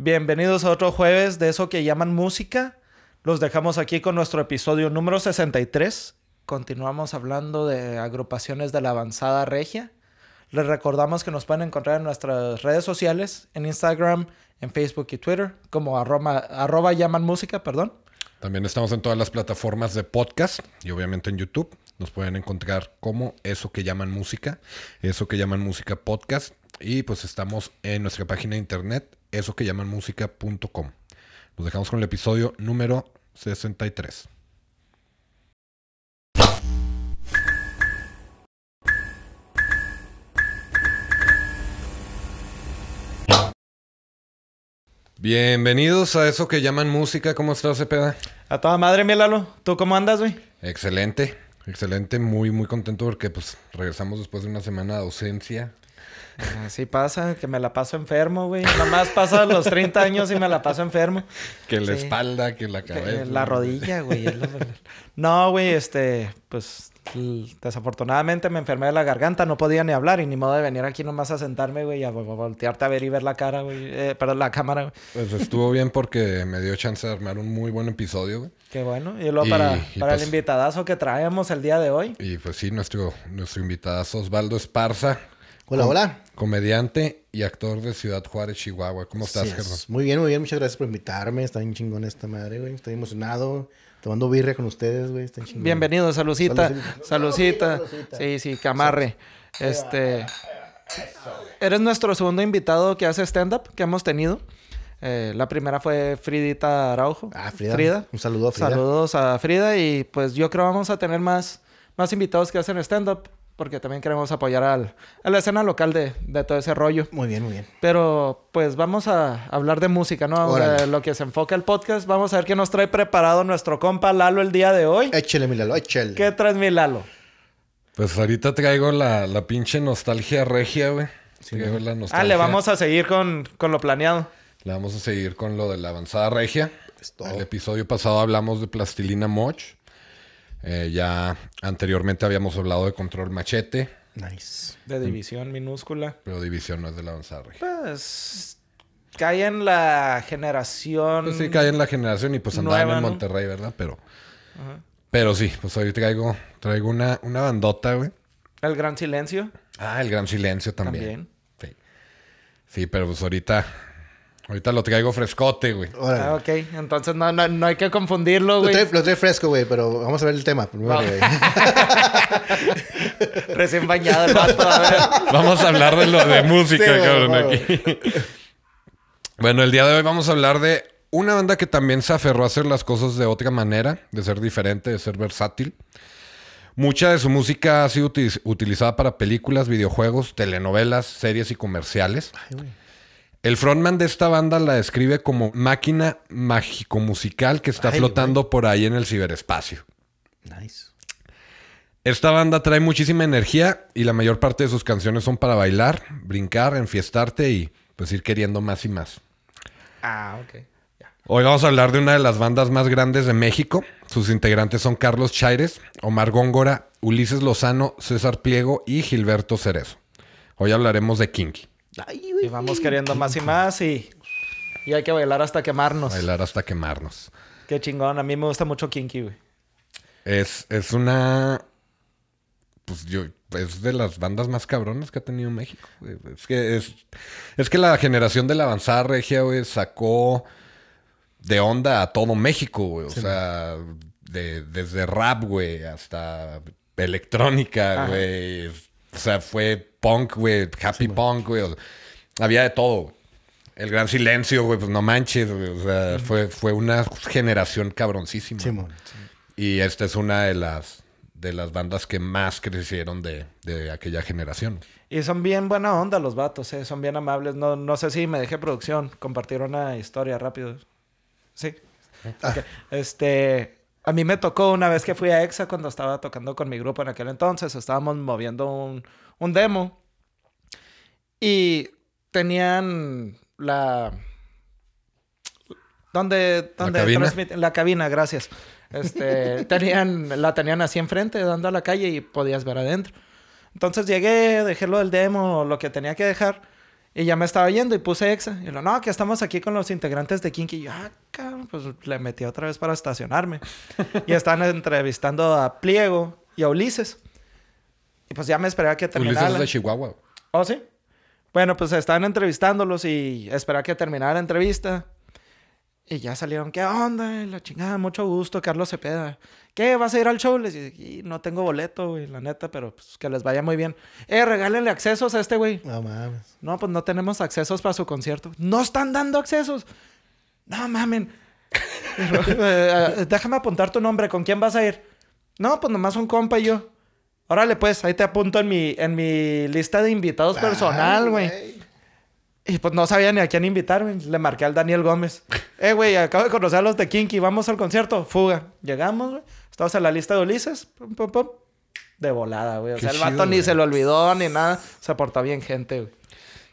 Bienvenidos a otro jueves de eso que llaman música. Los dejamos aquí con nuestro episodio número 63. Continuamos hablando de agrupaciones de la avanzada regia. Les recordamos que nos pueden encontrar en nuestras redes sociales, en Instagram, en Facebook y Twitter, como arroba, llaman música, perdón. También estamos en todas las plataformas de podcast y obviamente en YouTube. Nos pueden encontrar como eso que llaman música, eso que llaman música podcast. Y pues estamos en nuestra página de internet, eso que llaman música.com. Nos dejamos con el episodio número 63. Bienvenidos a eso que llaman música. ¿Cómo estás, Cepeda? A toda madre, mi Lalo. ¿Tú cómo andas, güey? Excelente, excelente. Muy, muy contento porque pues regresamos después de una semana de ausencia. Así pasa, que me la paso enfermo, güey. Nomás pasa los 30 años y me la paso enfermo. Que la Sí. espalda, que la Que cabeza. La rodilla, güey. lo- No, güey, este, pues desafortunadamente me enfermé de la garganta, no podía ni hablar y ni modo de venir aquí nomás a sentarme, güey, a vo- voltearte a ver y ver la cara, güey. Eh, perdón, la cámara, güey. Pues estuvo bien porque me dio chance de armar un muy buen episodio, güey. Qué bueno. Y luego Y- para, y para pues- el invitadazo que traemos el día de hoy. Y pues sí, nuestro, nuestro invitado Osvaldo Esparza, Hola, hola. comediante y actor de Ciudad Juárez, Chihuahua. ¿Cómo estás, es. Germán? Muy bien, muy bien. Muchas gracias por invitarme. Está bien chingón esta madre, güey. Estoy emocionado. Tomando birria con ustedes, güey. Está chingón. Bienvenido, salucita. Salucita. Sí, sí, camarre. Este. Eres nuestro segundo invitado que hace stand-up que hemos tenido. Eh, la primera fue Fridita Araujo. Ah, Frida. Un saludo a Frida. Saludos a Frida y pues yo creo vamos a tener más, más invitados que hacen stand-up porque también queremos apoyar al, a la escena local de, de todo ese rollo. Muy bien, muy bien. Pero pues vamos a hablar de música, ¿no? De lo que se enfoca el podcast. Vamos a ver qué nos trae preparado nuestro compa Lalo el día de hoy. Échale, mi Lalo, échale. ¿Qué traes, mi Lalo? Pues ahorita traigo la, la pinche nostalgia regia, güey. Traigo la Ah, nostalgia. le vamos a seguir con, con lo planeado. Le vamos a seguir con lo de la avanzada regia. Es todo. El episodio pasado hablamos de Plastilina Moch. Eh, ya anteriormente habíamos hablado de Control Machete, Nice. De división minúscula. pero División no es de la avanzada regia. Pues cae en la generación. Pues sí, cae en la generación y pues andaban Nueva, en ¿no? Monterrey, ¿verdad? Pero, pero sí, pues hoy traigo, traigo una, una bandota, güey. El gran silencio. Ah, el Gran Silencio también. También. Sí. Sí, pero pues ahorita, ahorita lo traigo frescote, güey. Ah, ok. Entonces no, no, no hay que confundirlo, Lo güey. trae, lo trae fresco, güey, pero vamos a ver el tema primero, güey. Recién bañado el vato. A ver. Vamos a hablar de lo de música, Sí, cabrón, aquí. bueno, el día de hoy vamos a hablar de una banda que también se aferró a hacer las cosas de otra manera, de ser diferente, de ser versátil. Mucha de su música ha sido uti- utilizada para películas, videojuegos, telenovelas, series y comerciales. Ay, güey. El frontman de esta banda la describe como máquina mágico-musical que está Ay, flotando por ahí en el ciberespacio. Nice. Esta banda trae muchísima energía y la mayor parte de sus canciones son para bailar, brincar, enfiestarte y pues ir queriendo más y más. Ah, ok. Hoy vamos a hablar de una de las bandas más grandes de México. Sus integrantes son Carlos Chaires, Omar Góngora, Ulises Lozano, César Pliego y Gilberto Cerezo. Hoy hablaremos de Kinky. Ay, Y vamos queriendo más y más y, y hay que bailar hasta quemarnos. Bailar hasta quemarnos. Qué chingón. A mí me gusta mucho Kinky, güey. Es, es una. Pues yo. Es de las bandas más cabronas que ha tenido México. güey. Es que es. Es que la generación de la avanzada regia, güey, sacó de onda a todo México, güey. O sea, de- desde rap, güey, hasta electrónica, Ajá. güey. O sea, fue punk, güey, happy punk, güey. o sea, había de todo. El gran silencio, güey, pues no manches, güey. O sea, fue, fue una generación cabroncísima. Simón. Y esta es una de las de las bandas que más crecieron de, de aquella generación. Y son bien buena onda los vatos, eh. Son bien amables. No, no sé si me dejé producción. Compartir una historia rápido. Sí. Ok. Este... A mí me tocó una vez que fui a EXA cuando estaba tocando con mi grupo en aquel entonces. Estábamos moviendo un, un demo. Y tenían la... Donde, donde cabina? transmiten- la cabina, gracias. Este, tenían, la tenían así enfrente, dando a la calle y podías ver adentro. Entonces llegué, dejé lo del demo, lo que tenía que dejar. Y ya me estaba yendo y puse exa. Y lo, no, que estamos aquí con los integrantes de Kinky. Y yo, ah, cabrón, pues le metí otra vez para estacionarme. y estaban entrevistando a Pliego y a Ulises. Y pues ya me esperaba que terminara. Ulises es de Chihuahua. ¿Oh, sí? Bueno, pues estaban entrevistándolos y esperaba que terminara la entrevista. Y ya salieron, ¿qué onda? La chingada, mucho gusto, Carlos Cepeda. ¿Qué? ¿Vas a ir al show? Les dije, "Y no tengo boleto, güey, la neta, pero pues que les vaya muy bien. Eh, regálenle accesos a este güey. No mames. No, pues no tenemos accesos para su concierto. No están dando accesos. No mamen. Eh, déjame apuntar tu nombre. ¿Con quién vas a ir? No, pues nomás un compa y yo. Órale, pues, ahí te apunto en mi, en mi lista de invitados personal, güey. Y pues no sabía ni a quién invitar, güey. Le marqué al Daniel Gómez. Eh, güey, acabo de conocer a los de Kinky. Vamos al concierto. Fuga. Llegamos, güey. Estamos en la lista de Ulises. Pum, pum, pum. De volada, güey. O Qué sea, el chido, vato ni güey. se lo olvidó ni nada. Se portó bien gente, güey.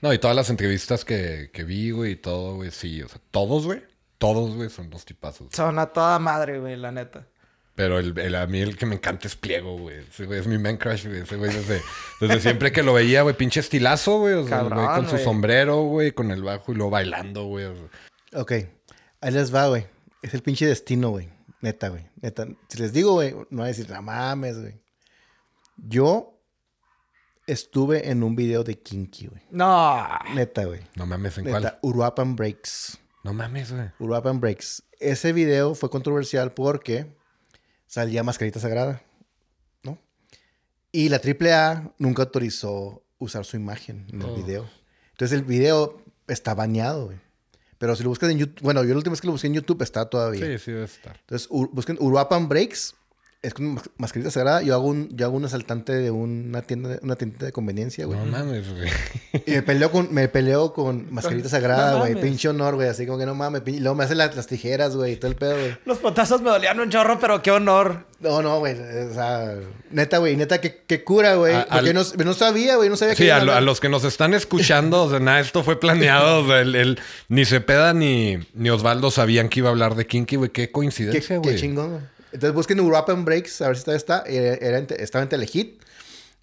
No, y todas las entrevistas que, que vi, güey, y todo, güey, sí. O sea, todos, güey. Todos, güey, son dos tipazos. Son a toda madre, güey, la neta. Pero el, el- a mí el que me encanta es Pliego, güey. Ese güey es mi man crush, güey. Ese güey desde, desde siempre que lo veía, güey, pinche estilazo, güey. O sea, güey con su sombrero, güey, con el bajo y luego bailando, güey. o sea. Ok, ahí les va, güey. Es el pinche destino, güey. Neta, güey. Neta. Si les digo, güey, no van a decir, no mames, güey. Yo estuve en un video de Kinky, güey. No. Neta, güey. No mames, ¿en Neta, cuál? Uruapan Breaks. No mames, güey. Uruapan Breaks. Ese video fue controversial porque salía Mascarita Sagrada, ¿no? Y la AAA nunca autorizó usar su imagen en el Oh. video. Entonces el video está baneado, güey. Pero si lo buscas en YouTube, bueno, yo la última vez que lo busqué en YouTube está todavía. Sí, sí debe estar. Entonces, busquen Uruapan Breaks. Es con mas- mascarita sagrada. Yo hago un, yo hago un asaltante de una tienda, una tienda de conveniencia, güey. No mames, güey. Y me peleo con, me peleo con mascarita No sagrada, güey. mames. Pinche honor, güey. Así como que no mames. pin- Y luego me hacen las, las tijeras, güey. Y todo el pedo, güey. Los potazos me dolían un chorro, pero qué honor. No, no, güey. O sea, neta, güey. Neta, qué, qué cura, güey. A- Porque al- no, no sabía, güey. No sabía Sí, iba a, lo- a los que nos están escuchando, o sea, nada, esto fue planeado. O sea, el, el- ni Cepeda ni, ni Osvaldo sabían que iba a hablar de Kinky, güey. Qué Qué, coincidencia, qué güey. chingón, güey. Entonces busquen Uruapan Breaks, a ver si todavía está. Era, estaba en Telehit.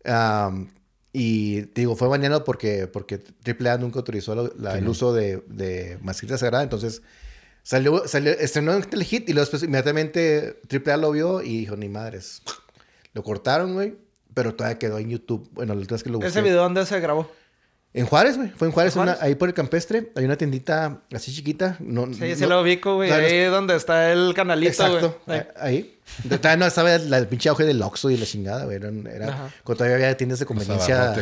Am, y digo, fue baneado porque, porque AAA nunca autorizó la- la- el uso de, de mascarita sagrada. Entonces salió, salió, estrenó en Telehit y luego después inmediatamente AAA lo vio y dijo, ni madres. Lo cortaron, güey. Pero todavía quedó en YouTube. Bueno, la última vez que lo busqué. ¿Ese video dónde se grabó? En Juárez, güey. Fue en Juárez, ¿En una- Juárez? ahí por el campestre. Hay una tiendita así chiquita. No, Sí, sí no- lo ubico, güey. Ahí donde está el canalito, güey. Exacto. Ahí. a- Ahí. De- Todavía no estaba la, el pinche auge del Oxxo y la chingada, güey. Era, cuando todavía había tiendas de conveniencia.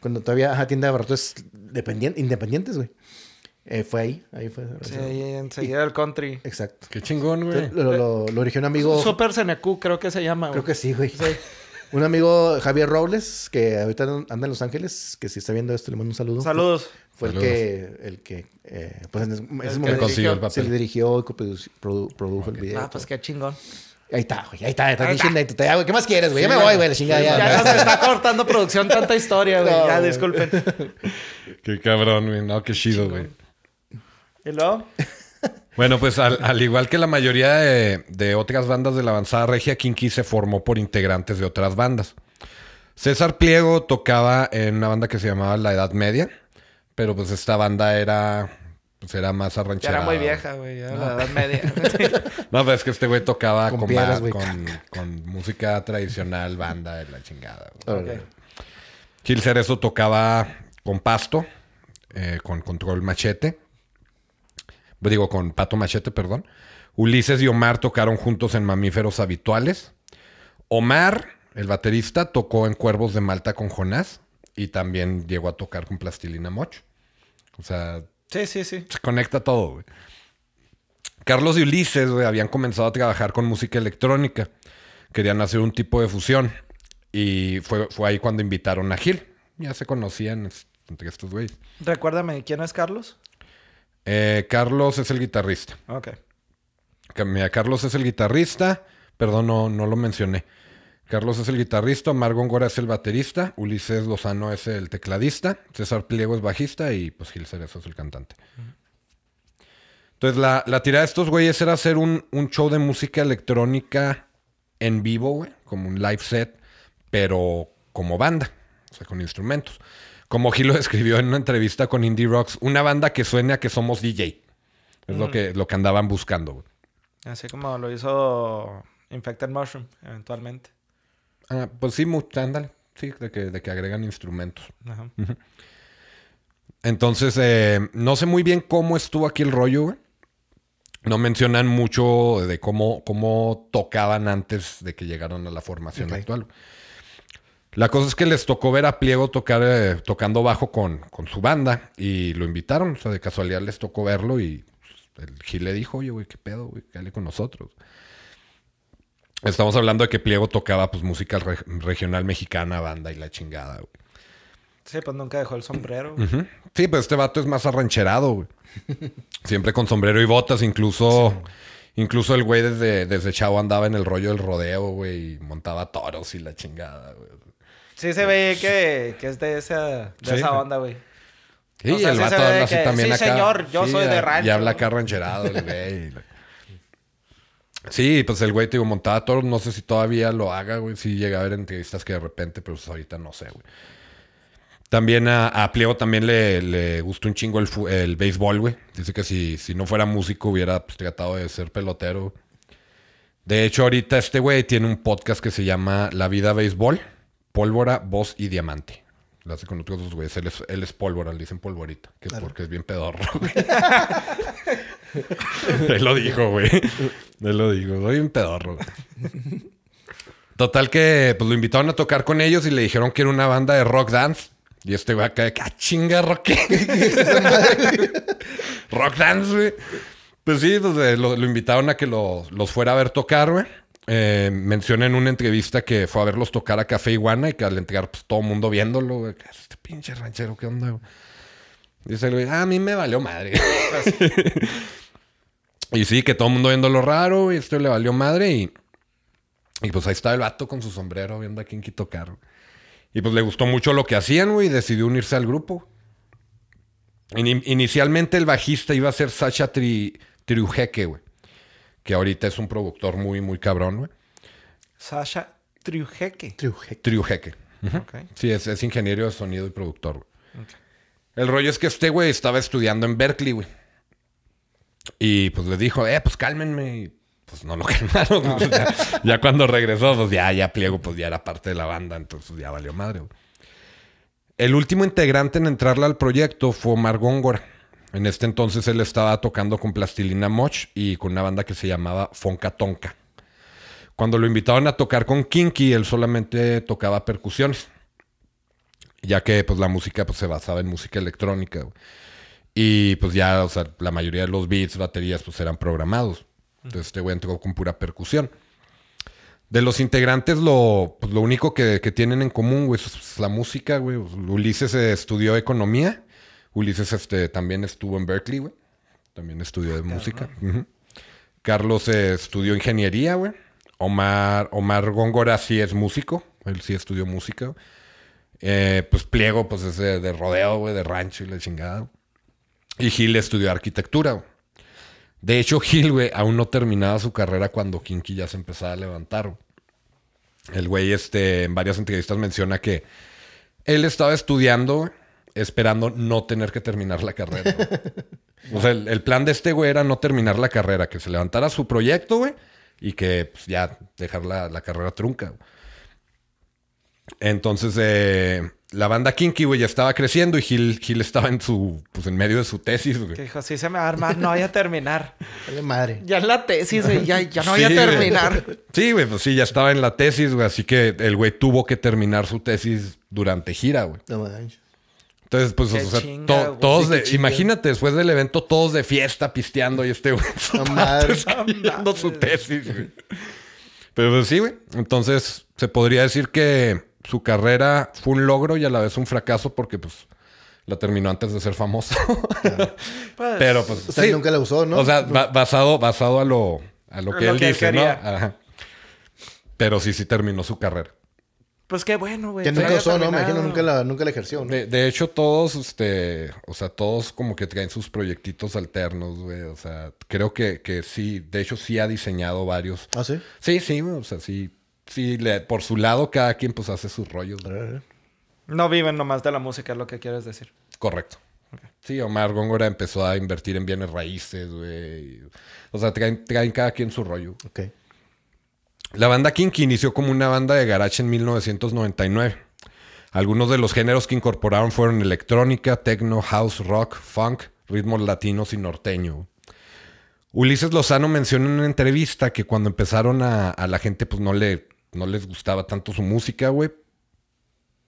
Cuando todavía, ajá, tiendas de abarrotes dependien- independientes, güey. Eh, fue ahí. Ahí fue. Sí, ahí enseguida el country. Exacto. Qué chingón, güey. Lo, lo, lo originó un amigo. Super CNQ, creo que se llama, Creo güey. que sí, güey. Un amigo, Javier Robles, que ahorita anda en Los Ángeles, que si está viendo esto, le mando un saludo. Saludos. Fue el Saludos. que, el que, eh, pues en ese que momento consiguió el se papel. le dirigió y produ- produjo el video. Ah, pues qué chingón. Ahí está, güey. Ahí está, está Ahí bien está. Ya, güey, ¿Qué más quieres, güey? Ya Sí, me güey. voy, güey, la chingada. ya, Ya ya. nos está cortando producción tanta historia, güey. No, ya, disculpen. Qué cabrón, güey. No, qué chido, güey. ¿Y luego? Bueno, pues al, al igual que la mayoría de, de otras bandas de la avanzada regia, Kinky se formó por integrantes de otras bandas. César Pliego tocaba en una banda que se llamaba La Edad Media, pero pues esta banda era, pues era más Ya arranchera. era muy vieja, güey. Ya la edad media. No, pero es que este güey tocaba Con con, piedras, ba- güey. con, con música tradicional, banda de la chingada. güey. Gil Cerezo tocaba con Pasto, eh, con Control Machete. Digo, con Pato Machete, perdón. Ulises y Omar tocaron juntos en Mamíferos Habituales. Omar, el baterista, tocó en Cuervos de Malta con Jonás. Y también llegó a tocar con Plastilina Moch. O sea, Sí, sí, sí. se conecta todo, güey. Carlos y Ulises, habían comenzado a trabajar con música electrónica. Querían hacer un tipo de fusión. Y fue, fue ahí cuando invitaron a Gil. Ya se conocían entre estos güeyes. Recuérdame, ¿quién es Carlos? Eh, Carlos es el guitarrista. Ok. Mira, Carlos es el guitarrista. Perdón, no, no lo mencioné. Carlos es el guitarrista, Omar Góngora es el baterista, Ulises Lozano es el tecladista, César Pliego es bajista y pues Gil Cerezo es el cantante. Entonces la, la tirada de estos güeyes era hacer un, un show de música electrónica en vivo, güey, como un live set, pero como banda, o sea, con instrumentos. Como Gil lo describió en una entrevista con Indie Rocks, una banda que suene a que somos DJ. Es lo, que, lo que andaban buscando, güey. Así como lo hizo Infected Mushroom, eventualmente. Ah, pues sí, ándale. Sí, de que, de que agregan instrumentos. Ajá. Entonces, eh, no sé muy bien cómo estuvo aquí el rollo, güey. No mencionan mucho de cómo, cómo tocaban antes de que llegaron a la formación actual. La cosa es que les tocó ver a Pliego tocar, eh, tocando bajo con, con su banda y lo invitaron. O sea, de casualidad les tocó verlo y pues, el Gil le dijo, oye, güey, ¿qué pedo, güey? Cállate con nosotros. Estamos hablando de que Pliego tocaba pues música re- regional mexicana, banda y la chingada, güey. Sí, pues nunca dejó el sombrero. Sí, pues este vato es más arrancherado, güey. Siempre con sombrero y botas, incluso... Incluso el güey desde, desde chavo andaba en el rollo del rodeo, güey, y montaba toros y la chingada, güey. Sí se ve que, que es de esa, de Sí. esa onda, güey. Sí, O sea, el sí se vato ve habla así que, también "Sí, acá. señor, yo soy de rancho". Y habla acá rancherado, el güey. Sí, pues el güey, te digo, montaba toros. No sé si todavía lo haga, güey. Sí llega a ver entrevistas que de repente, pero pues ahorita no sé, güey. También a, a Pliego también le, le gustó un chingo el, el béisbol, güey. Dice que si, si no fuera músico hubiera pues, tratado de ser pelotero. De hecho, ahorita este güey tiene un podcast que se llama La Vida Béisbol, Pólvora, Voz y Diamante. Lo hace con otros dos güeyes. Él es, él es pólvora, le dicen polvorita. Que porque es bien pedorro, güey. él lo dijo, güey. Él lo dijo. Soy bien pedorro, güey. Total que pues lo invitaron a tocar con ellos y le dijeron que era una banda de rock dance. Y este güey acá de que, ah, chinga, rock. ¿qué?" rock dance, güey. Pues sí, pues, eh, lo, lo invitaron a que lo- los fuera a ver tocar, güey. Eh, menciona en una entrevista que fue a verlos tocar a Café Iguana y que al entregar, pues todo el mundo viéndolo, que, Este pinche ranchero, ¿qué onda? Dice el güey, "Ah, a mí me valió madre. y sí, que todo el mundo viéndolo raro, y esto le valió madre y... Pues ahí estaba el vato con su sombrero viendo a Kinky tocar. güey. Y pues le gustó mucho lo que hacían, güey, y decidió unirse al grupo. Ini- inicialmente el bajista iba a ser Sacha Tri Triujeque, güey. Que ahorita es un productor muy, muy cabrón, güey. Sasha Triujeque. Triuje. Triujeque. Ok. Sí, es, es ingeniero de sonido y productor, güey. El rollo es que este güey estaba estudiando en Berkeley, güey. Y pues le dijo, eh, pues cálmenme. Y pues no lo calmaron. Pues, ya, ya cuando regresó, pues ya, ya pliego, pues ya era parte de la banda. Entonces ya valió madre, güey. El último integrante en entrarle al proyecto fue Omar Góngora. En este entonces él estaba tocando con Plastilina Moch y con una banda que se llamaba Fonca Tonka. Cuando lo invitaron a tocar con Kinky, él solamente tocaba percusiones. Ya que pues la música pues, se basaba en música electrónica. Y pues ya, o sea, la mayoría de los beats, baterías, pues eran programados. Entonces este güey entró con pura percusión. De los integrantes, lo, pues, lo único que, que tienen en común, güey, es pues, la música, güey. Ulises estudió economía. Ulises este, también estuvo en Berkeley, güey. También estudió de música. Ujú. Carlos eh, estudió ingeniería, güey. Omar, Omar Góngora sí es músico. Él sí estudió música. Eh, pues Pliego, pues es de, de rodeo, güey, de rancho y la chingada. Y Gil estudió arquitectura, güey. De hecho, Gil, güey, aún no terminaba su carrera cuando Kinky ya se empezaba a levantar. güey. El güey, este, en varias entrevistas menciona que él estaba estudiando, güey, esperando no tener que terminar la carrera. o sea, el, el plan de este güey era no terminar la carrera, que se levantara su proyecto, güey, y que pues, ya dejar la, la carrera trunca. güey. Entonces, eh, la banda Kinky, güey, ya estaba creciendo y Gil, Gil estaba en su, pues en medio de su tesis, güey. Que dijo, sí se me va a armar, no voy a terminar. Dale madre. Ya en la tesis, güey, ya, ya no voy a güey. terminar. Sí, güey, pues sí, ya estaba en la tesis, güey. Así que el güey tuvo que terminar su tesis durante gira, güey. No manches. Entonces, pues, Qué o sea, chinga, to- güey. todos Sí, de, chinga. imagínate, después del evento, todos de fiesta, pisteando y este güey en su No escribiendo su tesis, güey. Pero pues sí, güey. Entonces, se podría decir que su carrera fue un logro y a la vez un fracaso porque, pues, la terminó antes de ser famoso. Pues, Pero, pues, O sea, sí. nunca la usó, ¿no? O sea, ba- basado, basado a lo, a lo A que lo él que él dice, ¿no? quería. Ajá. Pero sí, sí terminó su carrera. Pues qué bueno, güey. que nunca usó, ¿no? Imagino nunca la, nunca la ejerció, ¿no? De, de hecho, todos, este, o sea, todos como que traen sus proyectitos alternos, güey. O sea, creo que, que sí, de hecho sí ha diseñado varios. Ah, sí. Sí, sí, güey, o sea, sí, sí, le- por su lado cada quien pues hace sus rollos. Ver. No viven nomás de la música, es lo que quieres decir. Correcto. Sí, Omar Góngora empezó a invertir en bienes raíces, güey. O sea, traen, traen cada quien su rollo. Ok. La banda Kinky inició como una banda de garage en 1999. Algunos de los géneros que incorporaron fueron electrónica, techno, house, rock, funk, ritmos latinos y norteño. Ulises Lozano menciona en una entrevista que cuando empezaron a, a la gente pues no, le, no les gustaba tanto su música, güey.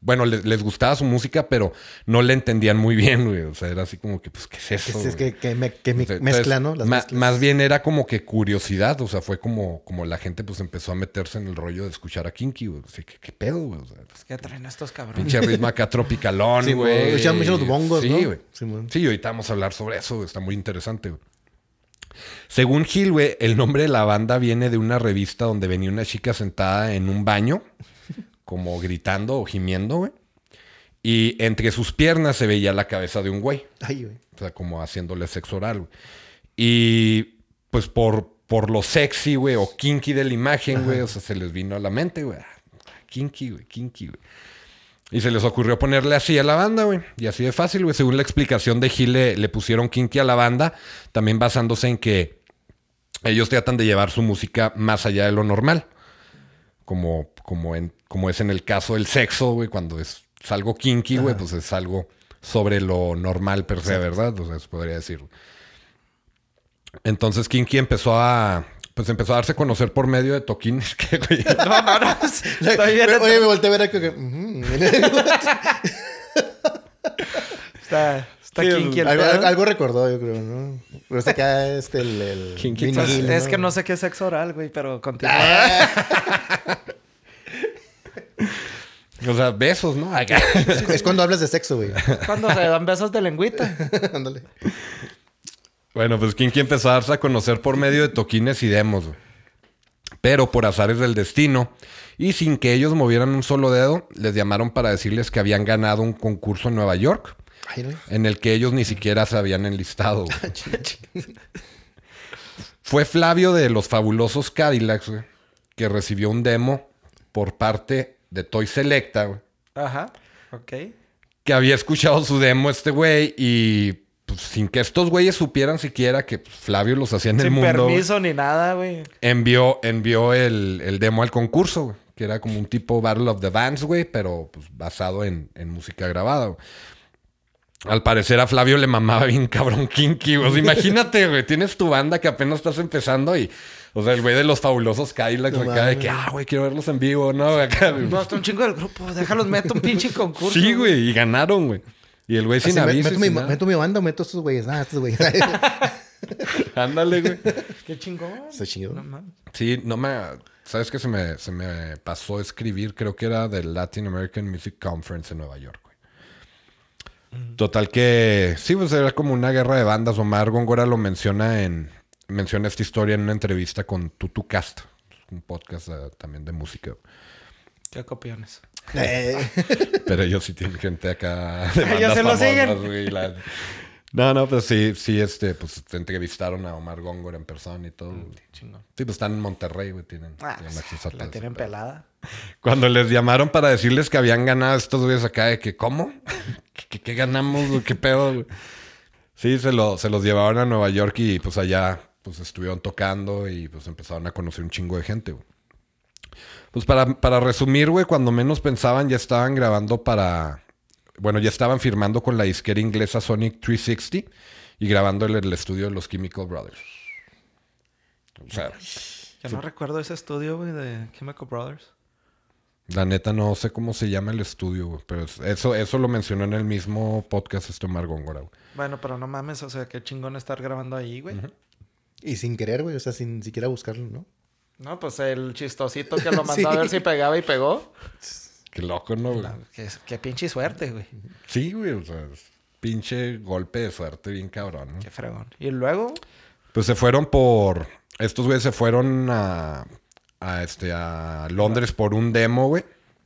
Bueno, les, les gustaba su música, pero no le entendían muy bien, güey. O sea, era así como que, pues, ¿qué es eso? Es, es que, que, me- que me- Entonces, mezcla, ¿no? Las mezclas. más bien era como que curiosidad, o sea, fue como, como la gente pues empezó a meterse en el rollo de escuchar a Kinky, güey. Así que, ¿qué pedo, güey? O sea, pues, ¿Qué traen estos cabrones? pinche ritmo acá tropicalón, Sí, güey. Echan mucho los bongos, sí, ¿no? güey. Sí, güey. Sí, ahorita vamos a hablar sobre eso, güey. Está muy interesante, güey. Según Gil, güey, el nombre de la banda viene de una revista donde venía una chica sentada en un baño, como gritando o gimiendo, güey. Y entre sus piernas se veía la cabeza de un güey. Ay, güey. O sea, como haciéndole sexo oral, güey. Y pues por, por lo sexy, güey, o kinky de la imagen, güey, o sea, se les vino a la mente, güey. Ah, Kinky, güey, kinky, güey. Y se les ocurrió ponerle así a la banda, güey. Y así de fácil, güey. Según la explicación de Gil, le, le pusieron kinky a la banda, también basándose en que ellos tratan de llevar su música más allá de lo normal. Como, como, en, como es en el caso del sexo, güey, cuando es, es algo kinky, güey, pues es algo sobre lo normal per se, ¿verdad? O sea, se podría decir. Entonces Kinky empezó a. Pues empezó a darse a conocer por medio de toquines que, güey. No, no, no. Estoy bien. Oye, me volteé a ver aquí. que. Está, está Sí, kinky el algo, pedo. algo- algo recordó, yo creo, ¿no? Pero está acá este, el... el Kinky Es que no sé qué es sexo oral, güey, pero continúa. O sea, besos, ¿no? Acá. Es, es cuando hablas de sexo, güey. Cuando se dan besos de lengüita. Ándale. Bueno, pues Kinky empezó a darse a conocer por medio de toquines y demos. güey. Pero por azares del destino y sin que ellos movieran un solo dedo, les llamaron para decirles que habían ganado un concurso en Nueva York. En el que ellos ni siquiera se habían enlistado. güey. Fue Flavio de los fabulosos Cadillacs, güey, que recibió un demo por parte de Toy Selecta, güey, Ajá. Ok. que había escuchado su demo este güey y pues, sin que estos güeyes supieran siquiera que pues, Flavio los hacía en el Sin mundo, güey, permiso ni nada, güey. envió, envió el, el demo al concurso, güey, que era como un tipo Battle of the Bands, güey, pero pues, basado en, en música grabada. güey. Al parecer a Flavio le mamaba bien cabrón kinky, güey. O sea, imagínate, güey, tienes tu banda que apenas estás empezando y, o sea, el güey de los fabulosos No acá de que, ah, güey, quiero verlos en vivo, ¿no? Acá. No, está un chingo del grupo. Déjalos, meto un pinche concurso. Sí, güey, y ganaron, güey. Y el güey sin Así, me- aviso. meto, mi, sin nada. meto mi banda o meto a estos güeyes. Ah, estos güeyes. Ándale, güey. Qué chingón. Está chido. No. Sí, no me... ¿Sabes qué? Se me, se me pasó a escribir, creo que era del Latin American Music Conference en Nueva York. Total que... Sí, pues era como una guerra de bandas. Omar Góngora lo menciona en... Menciona esta historia en una entrevista con Tutu Cast. Un podcast eh, también de música. Qué copiones. Eh, Pero ellos sí tienen gente acá de Ellos bandas se lo famosas, siguen. la- No, no, pues sí, sí, este, pues te entrevistaron a Omar Góngora en persona y todo. Chingón. Sí, pues están en Monterrey, güey, tienen, Ah, tienen acceso a todo la tienen pelada. Cuando les llamaron para decirles que habían ganado estos güeyes acá de que, ¿cómo? ¿Qué, qué- ganamos? güey? ¿Qué pedo? güey? Sí, se, lo, se los llevaron a Nueva York y pues allá pues estuvieron tocando y pues empezaron a conocer un chingo de gente, güey. Pues para, para resumir, güey, cuando menos pensaban ya estaban grabando para... Bueno, ya estaban firmando con la disquera inglesa Sonic 360 y grabando en el estudio de los Chemical Brothers. O sea, Yo no recuerdo ese estudio, güey, de Chemical Brothers. La neta no sé cómo se llama el estudio, güey, pero es- eso, eso lo mencionó en el mismo podcast este Omar Góngora, güey. Bueno, pero no mames, o sea, qué chingón estar grabando ahí, güey. y sin querer, güey. O sea, sin siquiera buscarlo, ¿no? No, pues el chistosito que lo mandó Sí. a ver si pegaba y pegó. Qué loco, ¿no, güey? No, qué, qué pinche suerte, güey. Sí, güey, o sea, es pinche golpe de suerte bien cabrón, ¿no? Qué fregón. Y luego, Pues se fueron por... Estos güeyes se fueron a, a, este, a Londres por un demo, güey.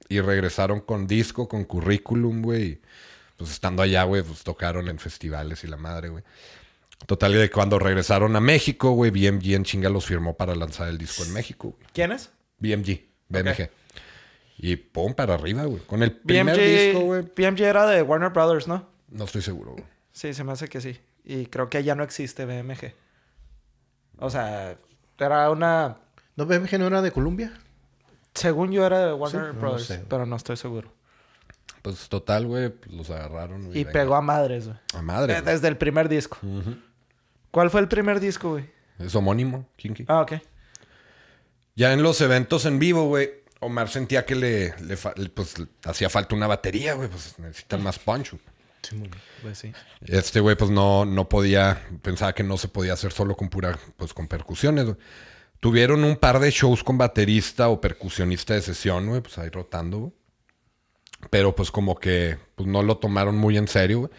Y regresaron con disco, con currículum, güey. y, Pues estando allá, güey, pues tocaron en festivales y la madre, güey. Total, de cuando regresaron a México, güey, BMG en chinga los firmó para lanzar el disco en México, güey. ¿quién es? BMG, BMG. Y pum, para arriba, güey. Con el primer BMG, disco, güey. BMG era de Warner Brothers, ¿no? No estoy seguro, güey. Sí, se me hace que sí. Y creo que ya no existe BMG. O sea, era una... ¿No BMG no era de Columbia? Según yo era de Warner Sí, no Brothers, sé. pero no estoy seguro. Pues total, güey, pues, los agarraron. Y venga. pegó a madres, güey. A madre. Eh. Desde el primer disco. ¿Cuál fue el primer disco, güey? Es homónimo, Kinky. Ah, ok. Ya en los eventos en vivo, güey, Omar sentía que le, le fa- le, pues, hacía falta una batería, güey. Pues necesitan más punch. güey. Pues sí. Este güey, pues no, no podía, pensaba que no se podía hacer solo con pura, pues con percusiones, güey. Tuvieron un par de shows con baterista o percusionista de sesión, güey, pues ahí rotando, güey. Pero pues como que pues no lo tomaron muy en serio, güey.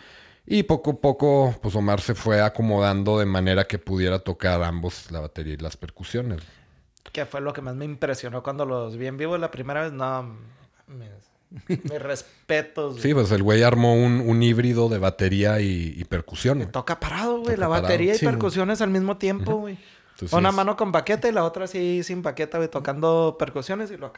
Y poco a poco, pues Omar se fue acomodando de manera que pudiera tocar ambos, la batería y las percusiones. Que fue lo que más me impresionó cuando los vi en vivo la primera vez. No, mis, mis respetos. Sí, pues el güey armó un, un híbrido de batería y, y percusión. Toca parado, güey. Toca La parado. batería y Sí, percusiones al mismo tiempo, güey. Entonces, Una mano con baqueta y la otra así sin baqueta, güey, tocando percusiones y lo.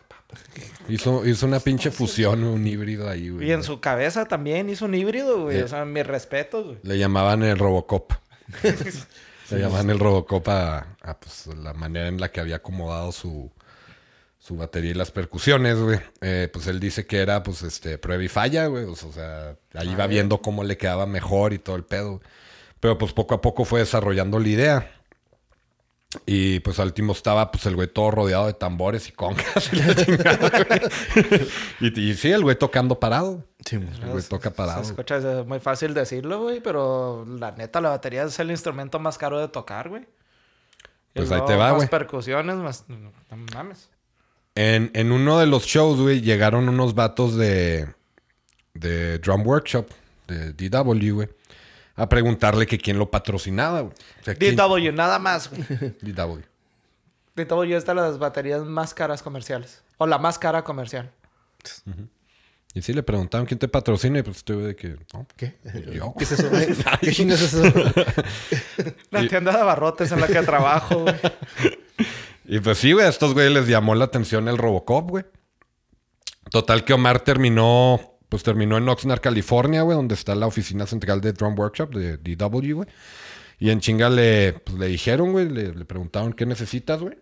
Hizo, hizo una pinche fusión, un híbrido ahí, güey. Y en su cabeza también hizo un híbrido, güey. Sí. O sea, mis respetos, güey. Le llamaban el Robocop. Le llamaban el Robocop a, a, pues, la manera en la que había acomodado su, su batería y las percusiones, güey. Eh, pues él dice que era, pues, este, prueba y falla, güey. O sea, ahí iba viendo cómo le quedaba mejor y todo el pedo. Pero, pues, poco a poco fue desarrollando la idea. Y, pues, al último estaba, pues, el güey todo rodeado de tambores y congas. y, la chingada, güey. y, y sí, el güey tocando parado. Sí, El güey toca parado. Se escucha, es muy fácil decirlo, güey, pero la neta, la batería es el instrumento más caro de tocar, güey. Y Pues ahí te va, más güey. percusiones, más... No mames. En, en uno de los shows, güey, llegaron unos vatos de, de Drum Workshop, de DW, güey, a preguntarle que quién lo patrocinaba, güey. O sea, ¿quién- DW, nada más, güey. DW. DW es de las baterías más caras comerciales. O la más cara comercial. Y sí, le preguntaron quién te patrocina y pues estuve de que, no, ¿Qué? Yo. ¿Qué es eso? güey? ¿Qué chingas es eso? La tienda de abarrotes en la que trabajo, güey. Y pues sí, güey, a estos güeyes les llamó la atención el Robocop, güey. Total que Omar terminó, pues terminó en Oxnard, California, güey, donde está la oficina central de Drum Workshop, de DW, güey. Y en chinga le, pues, le dijeron, güey, le, le preguntaron qué necesitas, güey.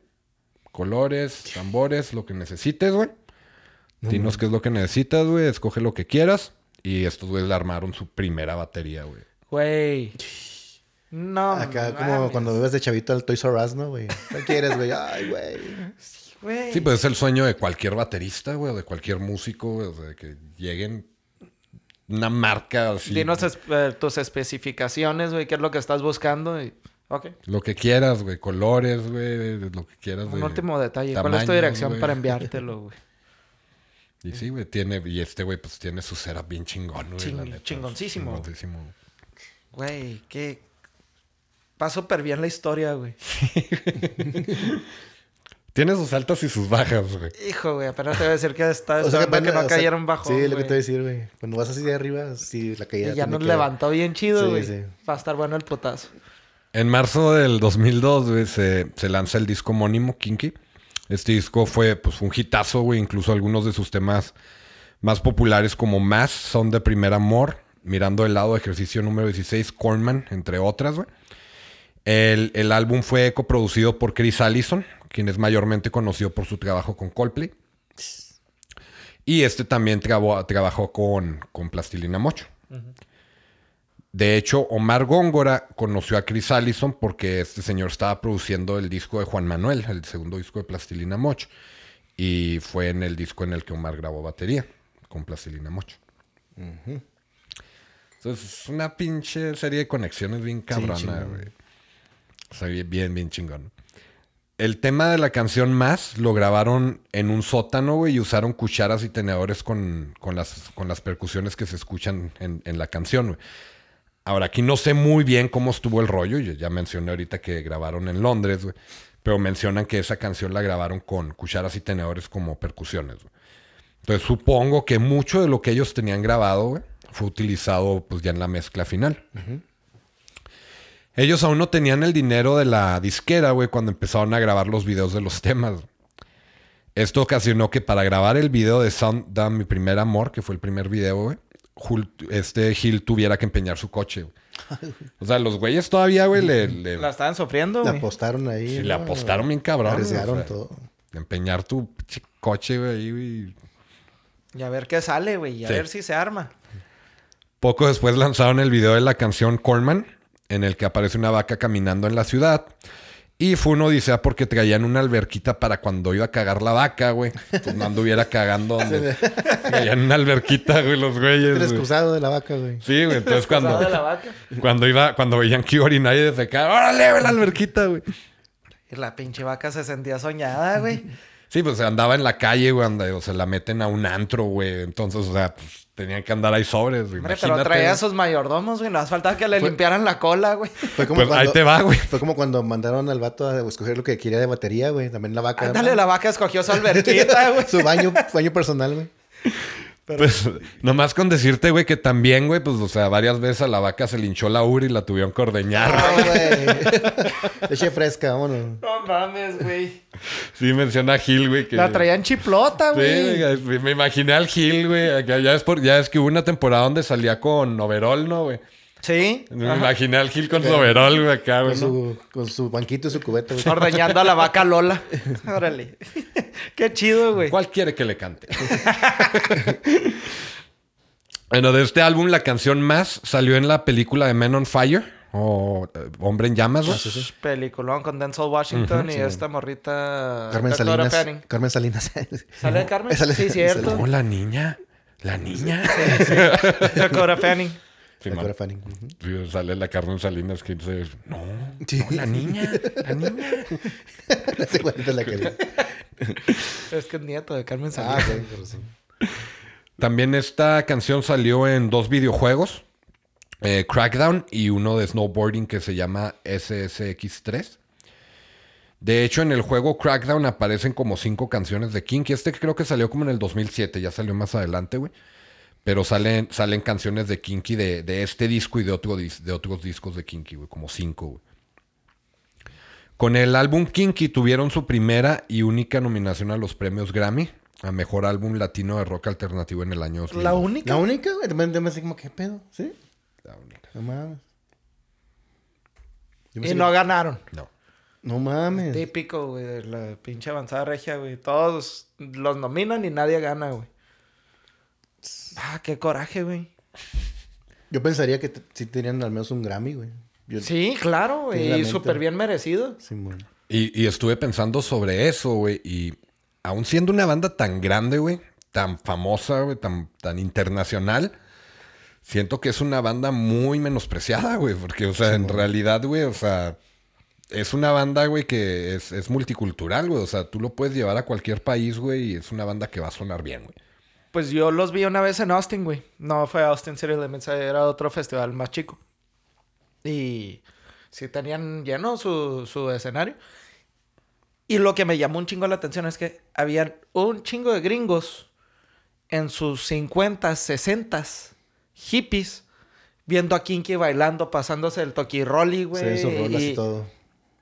Colores, tambores, lo que necesites, güey. Dinos qué es lo que necesitas, güey. Escoge lo que quieras. Y estos güeyes le armaron su primera batería, güey. Güey. No, Acá como mames. cuando bebes de chavito al Toys R Us, ¿no, güey? ¿Qué quieres, güey? Ay, güey. Sí, pues es el sueño de cualquier baterista, güey, o de cualquier músico, güey. O sea, que lleguen una marca así. Dinos es- eh, tus especificaciones, güey, qué es lo que estás buscando. Y... Ok. Lo que quieras, güey. Colores, güey. Lo que quieras. Un de último detalle. ¿Cuál es tu dirección para enviártelo, güey? Y sí, güey. Tiene... Y este, güey, pues tiene su setup bien chingón, güey. Ching- chingoncísimo. Chingoncísimo. Güey, qué... Va súper bien la historia, güey. Tiene sus altas y sus bajas, güey. Hijo, güey, apenas te voy a decir que está O sea, que, apenas- no o sea, cayeron bajo. Sí, lo que güey. te voy a decir, güey. Cuando vas así de arriba, sí, la caída. Y ya nos que- levantó bien chido, Sí, güey. sí. Va a estar bueno el putazo. En marzo del 2002, güey, se, se lanza el disco homónimo, Kinky. Este disco fue, pues, un hitazo, güey. Incluso algunos de sus temas más populares como Más son de Primer Amor, Mirando el lado, ejercicio número 16, Cornman, entre otras, güey. El, el álbum fue coproducido por Chris Allison, quien es mayormente conocido por su trabajo con Coldplay. Y este también trabajó con, con Plastilina Mocho. De hecho, Omar Góngora conoció a Chris Allison porque este señor estaba produciendo el disco de Juan Manuel, el segundo disco de Plastilina Mocho. Y fue en el disco en el que Omar grabó batería con Plastilina Mocho. Entonces, es una pinche serie de conexiones bien cabrona, güey. O sea, bien, bien chingón. El tema de la canción Más lo grabaron en un sótano, güey, y usaron cucharas y tenedores con, con las, con las percusiones que se escuchan en, en la canción, güey. Ahora, aquí no sé muy bien cómo estuvo el rollo. Yo ya mencioné ahorita que grabaron en Londres, güey. Pero mencionan que esa canción la grabaron con cucharas y tenedores como percusiones, güey. Entonces supongo que mucho de lo que ellos tenían grabado, güey, fue utilizado pues ya en la mezcla final. Ellos aún no tenían el dinero de la disquera, güey, cuando empezaron a grabar los videos de los temas. Esto ocasionó que para grabar el video de Sound Da Mi Primer Amor, que fue el primer video, güey, Hul- este Gil tuviera que empeñar su coche, güey. O sea, los güeyes todavía, güey, le, le- La estaban sufriendo, Le apostaron ahí. sí, ¿no? le apostaron bien cabrón. Arriesgaron o sea, todo. Empeñar tu pinche coche, güey, ahí, güey. Y a ver qué sale, güey. Y a Sí. ver si se arma. Poco después lanzaron el video de la canción Cornman, en el que aparece una vaca caminando en la ciudad. Y fue una odisea porque traían una alberquita para cuando iba a cagar la vaca, güey. Pues no anduviera cagando donde... Traían una alberquita, güey, los güeyes. El güey. excusado de la vaca, güey. Sí, güey. Entonces cuando, Pasado de la vaca. cuando iba, cuando veían que iba a orinar y defecar, ¡órale, ve la alberquita, güey! Y la pinche vaca se sentía soñada, güey. Sí, pues andaba en la calle, güey, anda- o se la meten a un antro, güey. Entonces, o sea, pues tenían que andar ahí sobres, güey. Hombre, pero traía a sus mayordomos, güey. Nos faltaba que le limpiaran la cola, güey. Fue como Pues cuando, ahí te va, güey. Fue como cuando mandaron al vato a escoger lo que quería de batería, güey. También la vaca. Ándale, la vaca escogió su alberquita, güey. Su baño, baño personal, güey. Pues nomás con decirte, güey, que también, güey, pues, o sea, varias veces a la vaca se le hinchó la uri y la tuvieron que ordeñar. Ah, güey. Leche fresca, vámonos. No mames, güey. Sí, menciona a Gil, güey, que... La traían chiplota, Sí, güey. güey, me imaginé al Gil, güey. Ya es, por, ya es que hubo una temporada donde salía con overall, ¿no, güey? Sí. Me imaginé al Gil con su overall, güey, acá, güey. Con ¿no? su, con su banquito y su cubeta, güey. Ordeñando a la vaca Lola. Órale. Qué chido, güey. ¿Cuál quiere que le cante? bueno, de este álbum, la canción más salió en la película de Men on Fire o eh, Hombre en Llamas, güey. Peliculón con Denzel Washington y esta morrita. Carmen Salinas. Carmen Salinas. ¿Sale Carmen? Sale- sí, cierto. Oh, la niña. La niña. Dakota Fanning. Sí, Dakota man. Fanning. Sí, sale la Carmen Salinas que dice, no, Sí. no, la niña, la niña. La quería. Es que es nieto de Carmen Ah, Salinas. ok, pero sí. También esta canción salió en dos videojuegos, eh, Crackdown y uno de snowboarding que se llama SSX3. De hecho, en el juego Crackdown aparecen como cinco canciones de Kinky. Este creo que salió como en el 2007, ya salió más adelante, güey. Pero salen, salen canciones de Kinky de, de este disco y de, otro dis- de otros discos de Kinky, güey, como cinco, güey. Con el álbum Kinky tuvieron su primera y única nominación a los premios Grammy a Mejor Álbum Latino de Rock Alternativo en el año 2000. La única. La única, me así como, ¿qué pedo? ¿Sí? La única. No mames. Y no ganaron. No. No mames. Típico, güey, de la pinche avanzada regia, güey. Todos los nominan y nadie gana, güey. Ah, qué coraje, güey. Yo pensaría que sí tenían al menos un Grammy, güey. Yo- Sí, claro, güey. Y súper bien merecido. Simón. Y, y estuve pensando sobre eso, güey. Y aún siendo una banda tan grande, güey, tan famosa, güey, tan, tan internacional, siento que es una banda muy menospreciada, güey. Porque, o sea, en realidad, güey, o sea, es una banda, güey, que es, es multicultural, güey. O sea, tú lo puedes llevar a cualquier país, güey, y es una banda que va a sonar bien, güey. Pues yo los vi una vez en Austin, güey. No fue Austin City Limits, era otro festival más chico. Y sí tenían lleno su, su escenario. Y lo que me llamó un chingo la atención es que habían un chingo de gringos en sus 50, 60 hippies viendo a Kinky bailando, pasándose el toquirolli, güey. Sí, sus rolas y y todo.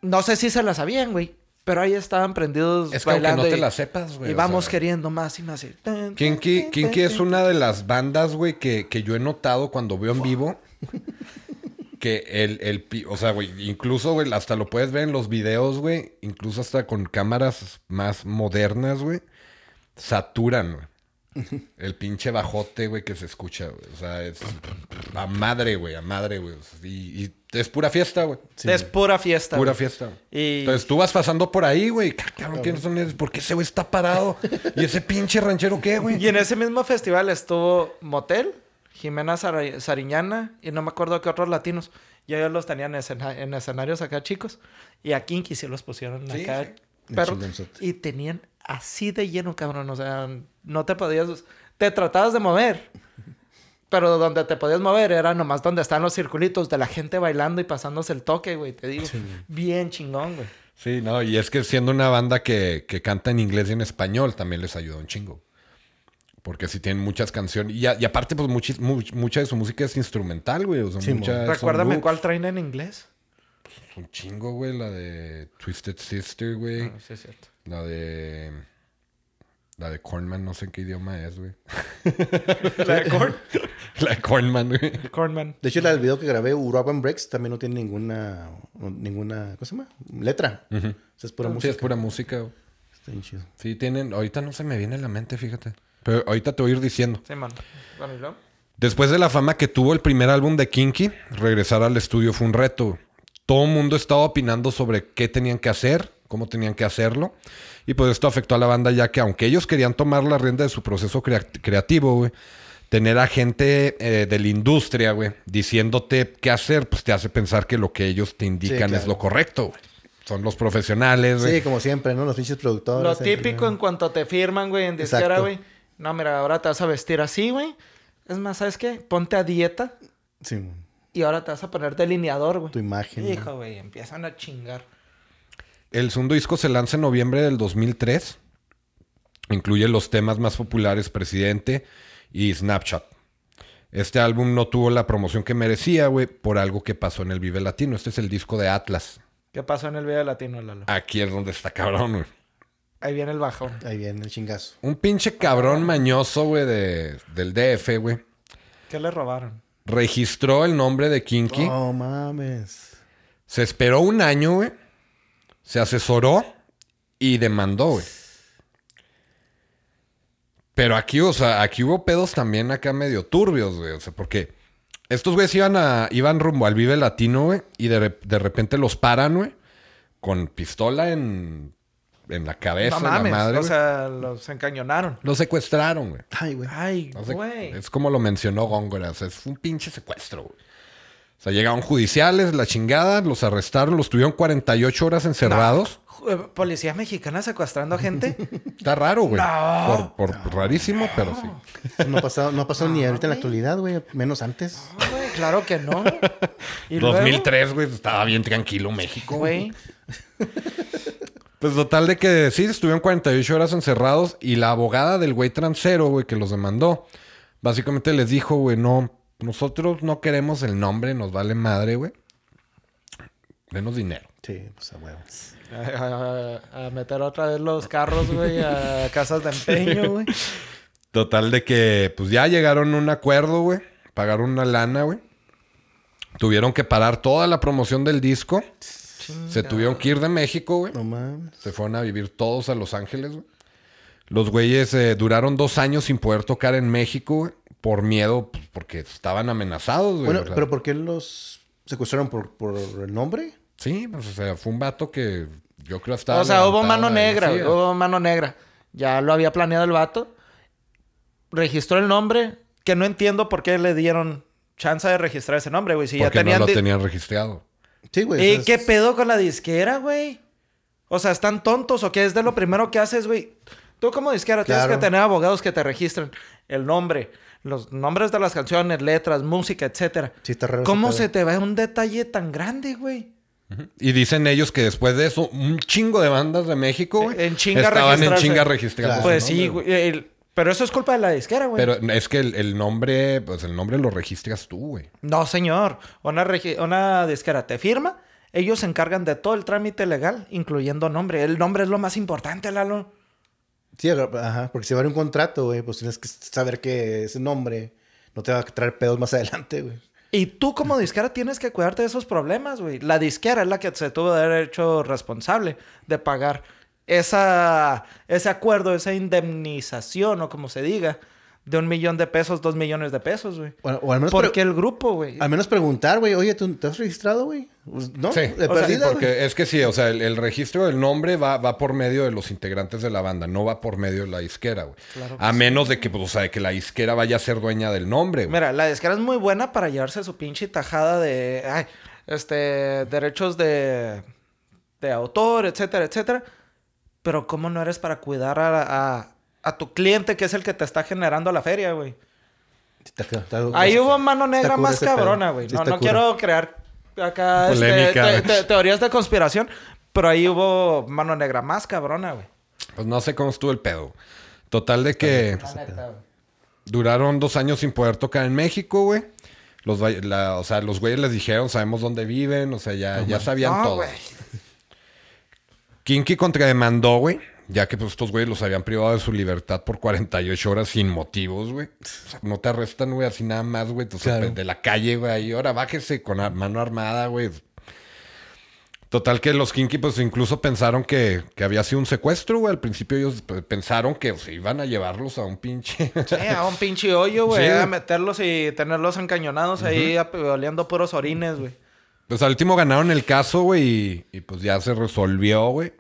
No sé si se la sabían, güey. Pero ahí estaban prendidos Es que bailando. no te y- la sepas, güey. y vamos sea, queriendo más y más. y- Kinky, Kinky es una de las bandas, güey, que, que yo he notado cuando veo en vivo. Que el, el, o sea, güey, incluso, güey, hasta lo puedes ver en los videos, güey, incluso hasta con cámaras más modernas, güey, saturan, güey. El pinche bajote, güey, que se escucha, güey. O sea, es a madre, güey, a madre, güey. Y, y es pura fiesta, güey. Es pura fiesta. Pura güey. fiesta. Y Entonces tú vas pasando por ahí, güey. "Ah, Cabrón, ¿quiénes son esos? ¿Por qué ese güey está parado? ¿Y ese pinche ranchero qué, güey? Y en ese mismo festival estuvo Motel, Jimena Sariñana y no me acuerdo qué otros latinos. Y ellos los tenían en, escena- en escenarios acá chicos. Y a Kinky sí los pusieron Sí, acá. sí. Pero, y tenían así de lleno, cabrón. O sea, no te podías... Te tratabas de mover. Pero donde te podías mover era nomás donde están los circulitos de la gente bailando y pasándose el toque, güey. Te digo. Bien chingón, güey. Sí, no, y es que siendo una banda que, que canta en inglés y en español también les ayuda un chingo. Porque sí tienen muchas canciones. Y, a- y aparte, pues muchis- mucha de su música es instrumental, güey. O sea, Sí, mucha- Recuérdame cuál traen en inglés. Un chingo, güey. La de Twisted Sister, güey. Ah, sí, es cierto. La de... La de Cornman, no sé en qué idioma es, güey. La de Corn. La de Cornman, güey. Cornman. De hecho, la del video que grabé, Urban Breaks, también no tiene ninguna, ninguna, ¿cómo se llama? Letra. O sea, es pura Sí, música. es pura música, güey. Está bien chido. Sí, tienen... Ahorita no se me viene a la mente, fíjate. Pero ahorita te voy a ir diciendo. Sí, man. Después de la fama que tuvo el primer álbum de Kinky, regresar al estudio fue un reto. Todo el mundo estaba opinando sobre qué tenían que hacer, cómo tenían que hacerlo. Y pues esto afectó a la banda ya que aunque ellos querían tomar la rienda de su proceso crea- creativo, güey, tener a gente eh, de la industria, güey, diciéndote qué hacer, pues te hace pensar que lo que ellos te indican claro. es lo correcto, güey. Son los profesionales, güey. Sí, como siempre, ¿no? Los pinches productores. Lo típico en cuanto te firman, güey, en disquera, güey. No, mira, ahora te vas a vestir así, güey. Es más, ¿sabes qué? Ponte a dieta Sí, man. y ahora te vas a poner delineador, güey. tu imagen. Hijo, güey, empiezan a chingar. El segundo disco se lanza en noviembre del 2003. Incluye los temas más populares Presidente y Snapchat. Este álbum no tuvo la promoción que merecía, güey, por algo que pasó en el Vive Latino. Este es el disco de Atlas. ¿Qué pasó en el video latino, Lalo? Aquí es donde está cabrón, güey. Ahí viene el bajón. Ahí viene el chingazo. Un pinche cabrón mañoso, güey, de, del DF, güey. ¿Qué le robaron? Registró el nombre de Kinky. Oh, mames. Se esperó un año, güey. Se asesoró y demandó, güey. Pero aquí, o sea, aquí hubo pedos también acá medio turbios, güey. O sea, porque estos güeyes iban a, iban rumbo al Vive Latino, güey. Y de, de repente los paran, güey. Con pistola en, en la cabeza, no en la mames. madre. o güey. sea, los encañonaron. Los secuestraron, güey. Ay, güey. Ay, güey. es como lo mencionó Góngora. O sea, es un pinche secuestro, güey. O sea, llegaron judiciales, la chingada, los arrestaron, los tuvieron 48 horas encerrados. Ju- Policía mexicana secuestrando gente. Está raro, güey. No. Por, por rarísimo, pero sí. No ha pasado, no ha pasado ni ahorita en la actualidad, güey. Menos antes. No, güey, claro que no. Y luego, 2003, güey, estaba bien tranquilo México. güey. Pues total de que sí, estuvieron 48 horas encerrados y la abogada del güey transero, güey, que los demandó, básicamente les dijo, güey, no, nosotros no queremos el nombre, nos vale madre, güey. Denos dinero. Sí, pues a huevos. A, a- a meter otra vez los carros, güey, a casas de empeño, güey. Total de que, pues ya llegaron a un acuerdo, güey. Pagaron una lana, güey. Tuvieron que parar toda la promoción del disco. Se tuvieron que ir de México, güey. No mames. Se fueron a vivir todos a Los Ángeles, güey. Los güeyes eh, duraron dos años sin poder tocar en México, güey. Por miedo, pues, porque estaban amenazados, güey. Bueno, o sea, pero ¿por qué los secuestraron por, por el nombre? Sí, pues, o sea, fue un vato que yo creo estaba... O sea, hubo mano negra, sí, hubo mano negra. Ya lo había planeado el vato. Registró el nombre, que no entiendo por qué le dieron chance de registrar ese nombre, güey. Si ya Porque tenían... no lo tenían registrado. Sí, güey. ¿Y qué pedo con la disquera, güey? O sea, ¿están tontos o qué es de lo primero que haces, güey? Tú como disquera tienes que tener abogados que te registren el nombre, los nombres de las canciones, letras, música, etcétera. Sí, está raro ese ¿Cómo se te va un detalle tan grande, güey? Y dicen ellos que después de eso, un chingo de bandas de México, güey, En chinga estaban en chinga registrados. Claro. Pues sí, güey. el- Pero eso es culpa de la disquera, güey. Pero es que el, el nombre, pues el nombre lo registras tú, güey. No, señor. Una, una disquera te firma, ellos se encargan de todo el trámite legal, incluyendo nombre. El nombre es lo más importante, Lalo. Sí, ajá. Porque si va a haber un contrato, güey, pues tienes que saber que ese nombre no te va a traer pedos más adelante, güey. Y tú como disquera tienes que cuidarte de esos problemas, güey. La disquera es la que se tuvo de haber hecho responsable de pagar esa, ese acuerdo, esa indemnización o como se diga, de un millón de pesos, dos millones de pesos, güey. O, o al menos, Porque el grupo, güey. al menos preguntar, güey, oye, ¿tú te has registrado, güey? Pues, no, Sí, de o sea, perdida, porque es que sí, o sea, el, el registro del nombre va, va por medio de los integrantes de la banda, no va por medio de la disquera, güey. Claro a menos de que, pues, o sea, de que la disquera vaya a ser dueña del nombre, güey. Mira, la disquera es muy buena para llevarse su pinche tajada de, ay, este, derechos de, de autor, etcétera, etcétera. Pero ¿cómo no eres para cuidar a, a, a tu cliente que es el que te está generando la feria, güey? Está- está- Ahí está- hubo mano negra más cabrona, güey. Sí, no no quiero crear acá este, Polémica, te- teorías de conspiración, pero ahí hubo mano negra más cabrona, güey. Pues no sé cómo estuvo el pedo. Total de que La neta, güey. duraron dos años sin poder tocar en México, güey. Los, la- o sea, los güeyes les dijeron, sabemos dónde viven, o sea, ya, ya sabían No, todo. güey. Kinky contrademandó, güey. Ya que pues estos güeyes los habían privado de su libertad por 48 horas sin motivos, güey. O sea, no te arrestan, güey, así nada más, güey. Entonces, Claro. de la calle, güey. Y ahora bájese con mano armada, güey. Total que los Kinky pues incluso pensaron que, que había sido un secuestro, güey. Al principio ellos pues, pensaron que se iban a llevarlos a un pinche... Sí, a un pinche hoyo, güey. Sí, a meterlos y tenerlos encañonados ahí ap- oliendo puros orines, güey. Pues al último ganaron el caso, güey, y, y, pues ya se resolvió, güey.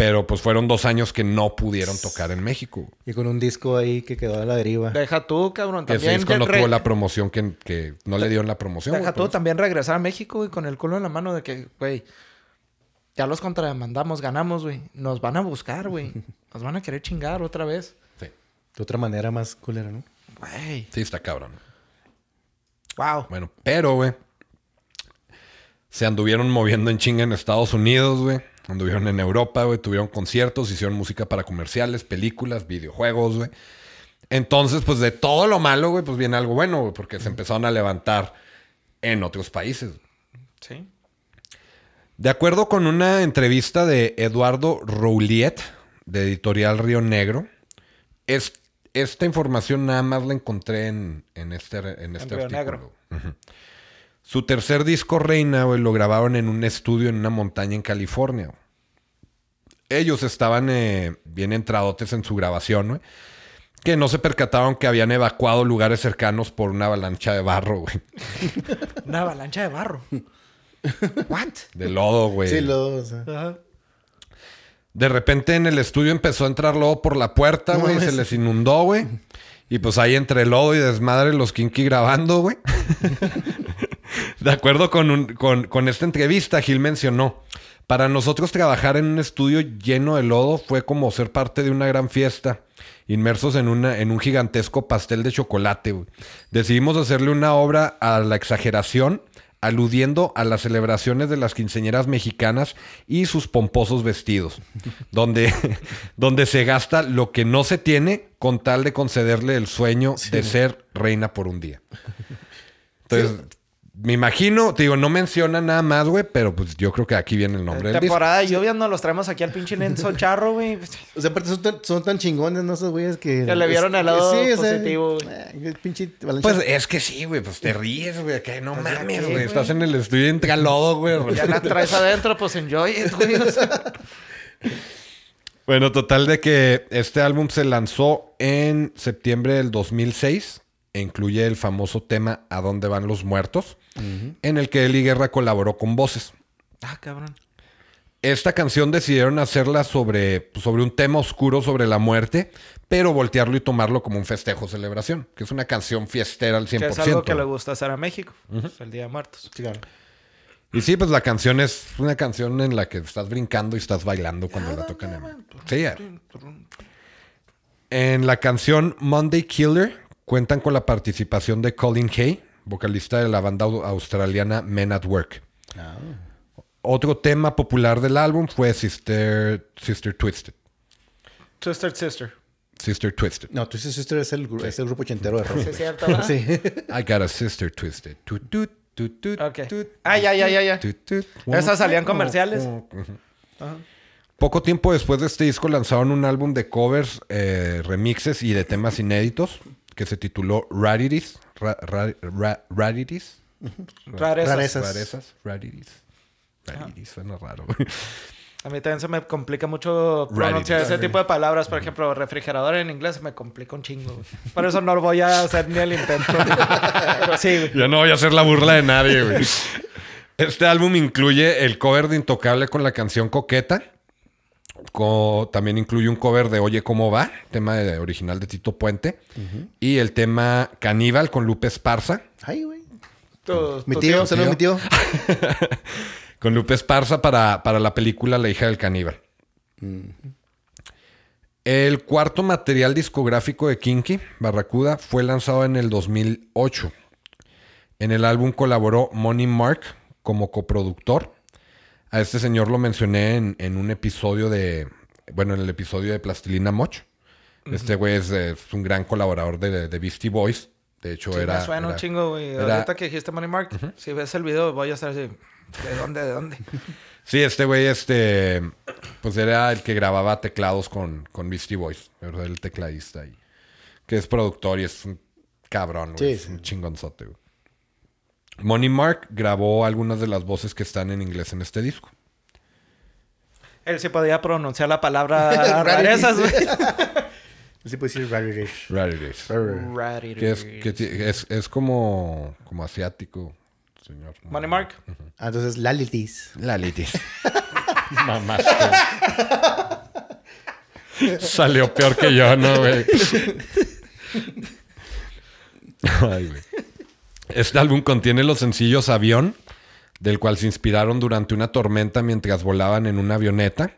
Pero pues fueron dos años que no pudieron tocar en México. Y con un disco ahí que quedó a la deriva. Deja tú, cabrón. Que ese También disco no tuvo la promoción que, que no le dieron la promoción. Deja güey, tú también regresar a México, güey, con el culo en la mano de que, güey, ya los contrademandamos, ganamos, güey. Nos van a buscar, güey. Nos van a querer chingar otra vez. Sí. De otra manera más culera, ¿no? Güey. Sí, está cabrón. Wow. Bueno, pero, güey. Se anduvieron moviendo en chinga en Estados Unidos, güey. Anduvieron en Europa, güey. Tuvieron conciertos, hicieron música para comerciales, películas, videojuegos, güey. Entonces, pues de todo lo malo, güey, pues viene algo bueno, güey. Porque se empezaron a levantar en otros países. Sí. De acuerdo con una entrevista de Eduardo Rouliet, de Editorial Río Negro, es, esta información nada más la encontré en, en este, en este artículo. Negro. Su tercer disco, Reina, güey, lo grabaron en un estudio en una montaña en California. Ellos estaban eh, bien entradotes en su grabación, güey. Que no se percataron que habían evacuado lugares cercanos por una avalancha de barro, güey. Una avalancha de barro. ¿What? De lodo, güey. Sí, lo... o sea, Ajá. De repente en el estudio empezó a entrar lodo por la puerta, No güey. mames. se les inundó, güey. Y pues ahí entre lodo y desmadre los Kinky grabando, güey. de acuerdo con, un- con, con esta entrevista, Gil mencionó. Para nosotros trabajar en un estudio lleno de lodo fue como ser parte de una gran fiesta, inmersos en, una, en un gigantesco pastel de chocolate. Decidimos hacerle una obra a la exageración, aludiendo a las celebraciones de las quinceñeras mexicanas y sus pomposos vestidos, donde, donde se gasta lo que no se tiene con tal de concederle el sueño de ser reina por un día. Entonces, me imagino, te digo, no menciona nada más, güey, pero pues yo creo que aquí viene el nombre del disco. Temporada de lluvias nos los traemos aquí al pinche Lenzo Charro, güey. O sea, aparte son tan, son tan chingones, ¿no? Esos güeyes que... Que le vieron el lado o sea, positivo, eh, pinche avalancha- Pues es que sí, güey, pues te ríes, güey, que no Pues mames, güey, güey. estás en el estudio entre lodo, güey. Ya la traes adentro, pues enjoy it, güey. O sea, Bueno, total de que este álbum se lanzó en septiembre del 2006 e incluye el famoso tema ¿A dónde van los muertos? En el que Eli Guerra colaboró con voces. ah, cabrón. Esta canción decidieron hacerla sobre, sobre un tema oscuro sobre la muerte, pero voltearlo y tomarlo como un festejo celebración, que es una canción fiestera al 100%. Que es algo que le gusta hacer a México. pues, el Día de Muertos. Sí, claro. Y sí, pues la canción es una canción en la que estás brincando y estás bailando cuando la tocan. En... Sí. En la canción Monday Killer cuentan con la participación de Colin Hay, vocalista de la banda au- australiana Men at Work. Otro tema popular del álbum fue Sister, Sister Twisted. Twisted Sister. Sister Twisted. No, Twisted Sister es el, gru- es el grupo ochentero de rock. Sí, es cierto. Sí. I got a sister twisted. Tut, tut, tut, tut, Ok. tut, Ah, ya, ya, ya, ya. Esas salían comerciales. Poco tiempo después de este disco lanzaron un álbum de covers, eh, remixes y de temas inéditos que se tituló Rarities. Ra- ra- ra- Rarities. Rarezas. Rarezas. Rarezas. Rarities. Rarities, suena raro. A mí también se me complica mucho pronunciar ese tipo de palabras. Por ejemplo, refrigerador en inglés se me complica un chingo. güey. Por eso no voy a hacer ni el intento. Pero sí, güey. ya no voy a hacer la burla de nadie, güey. Este álbum incluye el cover de Intocable con la canción Coqueta. Co- también incluye un cover de Oye ¿Cómo va? Tema de- original de Tito Puente. Y el tema Caníbal con Lupe Esparza. Ay, güey. Tío, mi tío. Con Lupe Esparza para, para la película La hija del caníbal. El cuarto material discográfico de Kinky, Barracuda, fue lanzado en el 2008. En el álbum colaboró Money Mark como coproductor. A este señor lo mencioné en, en un episodio de... Bueno, en el episodio de Plastilina Moch. Este güey es, es un gran colaborador de, de Beastie Boys. De hecho, Sí, era... me suena un era- chingo, güey. era- Ahorita que dijiste Money Mark, si ves el video voy a estar así. ¿De dónde? ¿De dónde? Sí, este güey, este, pues era el que grababa teclados con, con Beastie Boys, ¿verdad? El tecladista ahí. Que es productor y es un cabrón, güey. Sí, es sí. un chingonzote, güey. Money Mark grabó algunas de las voces que están en inglés en este disco. Él sí podía pronunciar la palabra rarezas, güey. Sí puede decir rarish. Rarities. Rarish. Que es, que es, es como, como asiático, señor. Money Mark. Ah, entonces, Lalitis. Lalitis. Mamaste. Salió peor que yo, ¿no, güey? Ay, güey. Este álbum contiene los sencillos Avión, del cual se inspiraron durante una tormenta mientras volaban en una avioneta.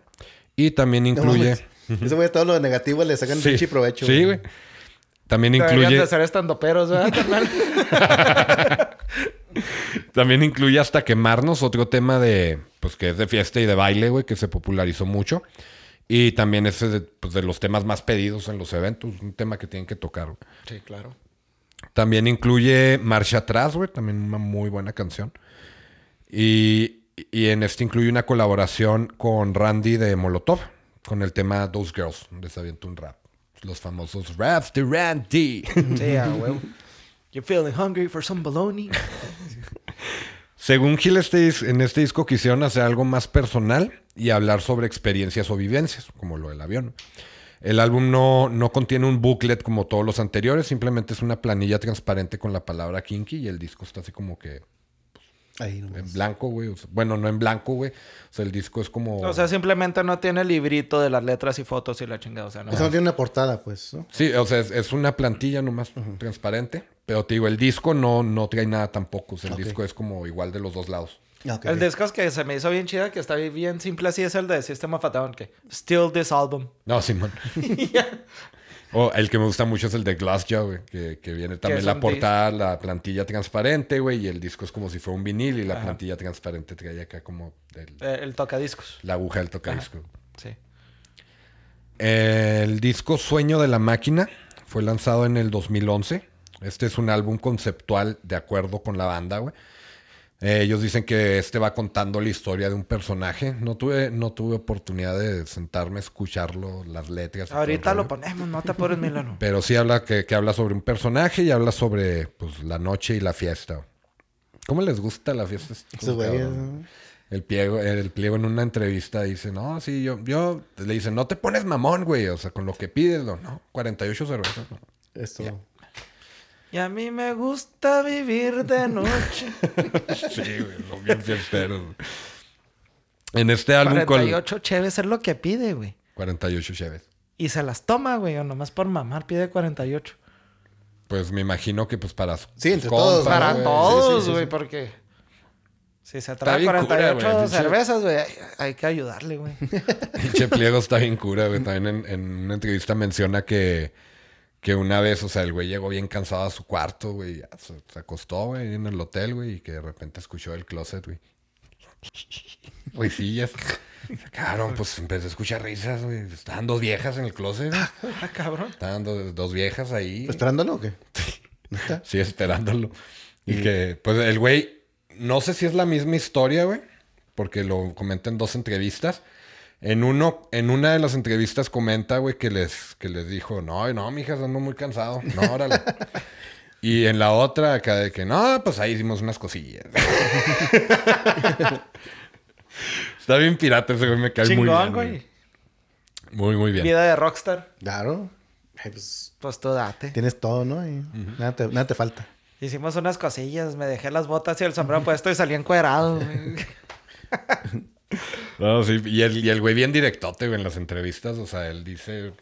Y también incluye... Ese güey, todo lo negativo le sacan Sí, pinche provecho. Sí, güey. También Deberían incluye... de ser estandoperos, ¿verdad, carnal? También incluye hasta quemarnos, otro tema de, pues que es de fiesta y de baile, güey, que se popularizó mucho. Y también ese de, pues, de los temas más pedidos en los eventos, un tema que tienen que tocar. güey. Sí, claro. También incluye Marcha Atrás, güey, también una muy buena canción. Y, y en este incluye una colaboración con Randy de Molotov, con el tema Those Girls, donde se avienta un rap. Los famosos raps de Randy. Sí, a huevo. You feeling hungry for some bologna? Según Gil, este en este disco quisieron hacer algo más personal y hablar sobre experiencias o vivencias, como lo del avión. El álbum no, no contiene un booklet como todos los anteriores, simplemente es una planilla transparente con la palabra Kinky y el disco está así como que Ahí nomás. en blanco, güey. O sea, bueno, no en blanco, güey. O sea, el disco es como... O sea, simplemente no tiene el librito de las letras y fotos y la chingada. O sea, no. Eso no tiene una portada, pues, ¿no? Sí, o sea, es, es una plantilla nomás transparente. Pero te digo, el disco no, no trae nada tampoco. O sea, el disco es como igual de los dos lados. El disco es que se me hizo bien chida, que está bien simple así, es el de System of a Down, que Still This Album. No, Simón. O el que me gusta mucho es el de Glassjaw, güey. Que, que viene también la portada, la plantilla transparente, güey. Y el disco es como si fuera un vinil y la plantilla transparente trae acá como el- Eh, el tocadiscos. la aguja del tocadisco. Sí. El disco Sueño de la Máquina fue lanzado en el 2011. Este es un álbum conceptual de acuerdo con la banda, güey. Eh, ellos dicen que este va contando la historia de un personaje. No tuve, no tuve oportunidad de sentarme a escucharlo, las letras. Ahorita lo ponemos, no te apures, Milano. Pero sí habla que, que habla sobre un personaje y habla sobre pues, la noche y la fiesta. ¿Cómo les gusta la fiesta? El pliego, el pliego en una entrevista dice, no, sí, yo, yo, le dice, no te pones mamón, güey, o sea, con lo que pides, no, no 48 cervezas, no. Esto. Y a mí me gusta vivir de noche. Sí, güey, son bien fiesteros. güey. En este álbum con 48 cheves es lo que pide, güey. 48 cheves. Y se las toma, güey, o nomás por mamar pide 48. Pues me imagino que pues para Sí, entre todos, Para güey. todos, Sí, sí, sí, güey, sí. porque... Si se trae bien cura, 48 güey, cervezas, güey, hay, hay que ayudarle, güey. Pinche pliego está bien cura, güey. También en, en una entrevista menciona que, que una vez, o sea, el güey llegó bien cansado a su cuarto, güey. ya Se, se acostó, güey, en el hotel, güey, y que de repente escuchó el closet, güey. Risillas. Claro, pues empecé a escuchar risas, güey. Estaban dos viejas en el closet. Ah, cabrón. Estaban do- dos viejas ahí. ¿Esperándolo o qué? Sí, esperándolo. Y que, pues el güey, no sé si es la misma historia, güey, porque lo comenta en dos entrevistas. En uno, en una de las entrevistas comenta, güey, que les, que les dijo, no, no, mijas, ando muy cansado. No, órale. y en la otra, acá de que, no, pues ahí hicimos unas cosillas. Está bien pirata ese güey, me cae muy bien. güey. güey. Muy, muy bien. Vida de rockstar. Claro. Ay, pues, Pues tú date. tienes todo, ¿no? Y nada, te, nada te falta. Hicimos unas cosillas, me dejé las botas y el sombrero puesto y salí encuerado, güey. No, sí, y el, y el güey bien directote, güey, en las entrevistas. O sea, él dice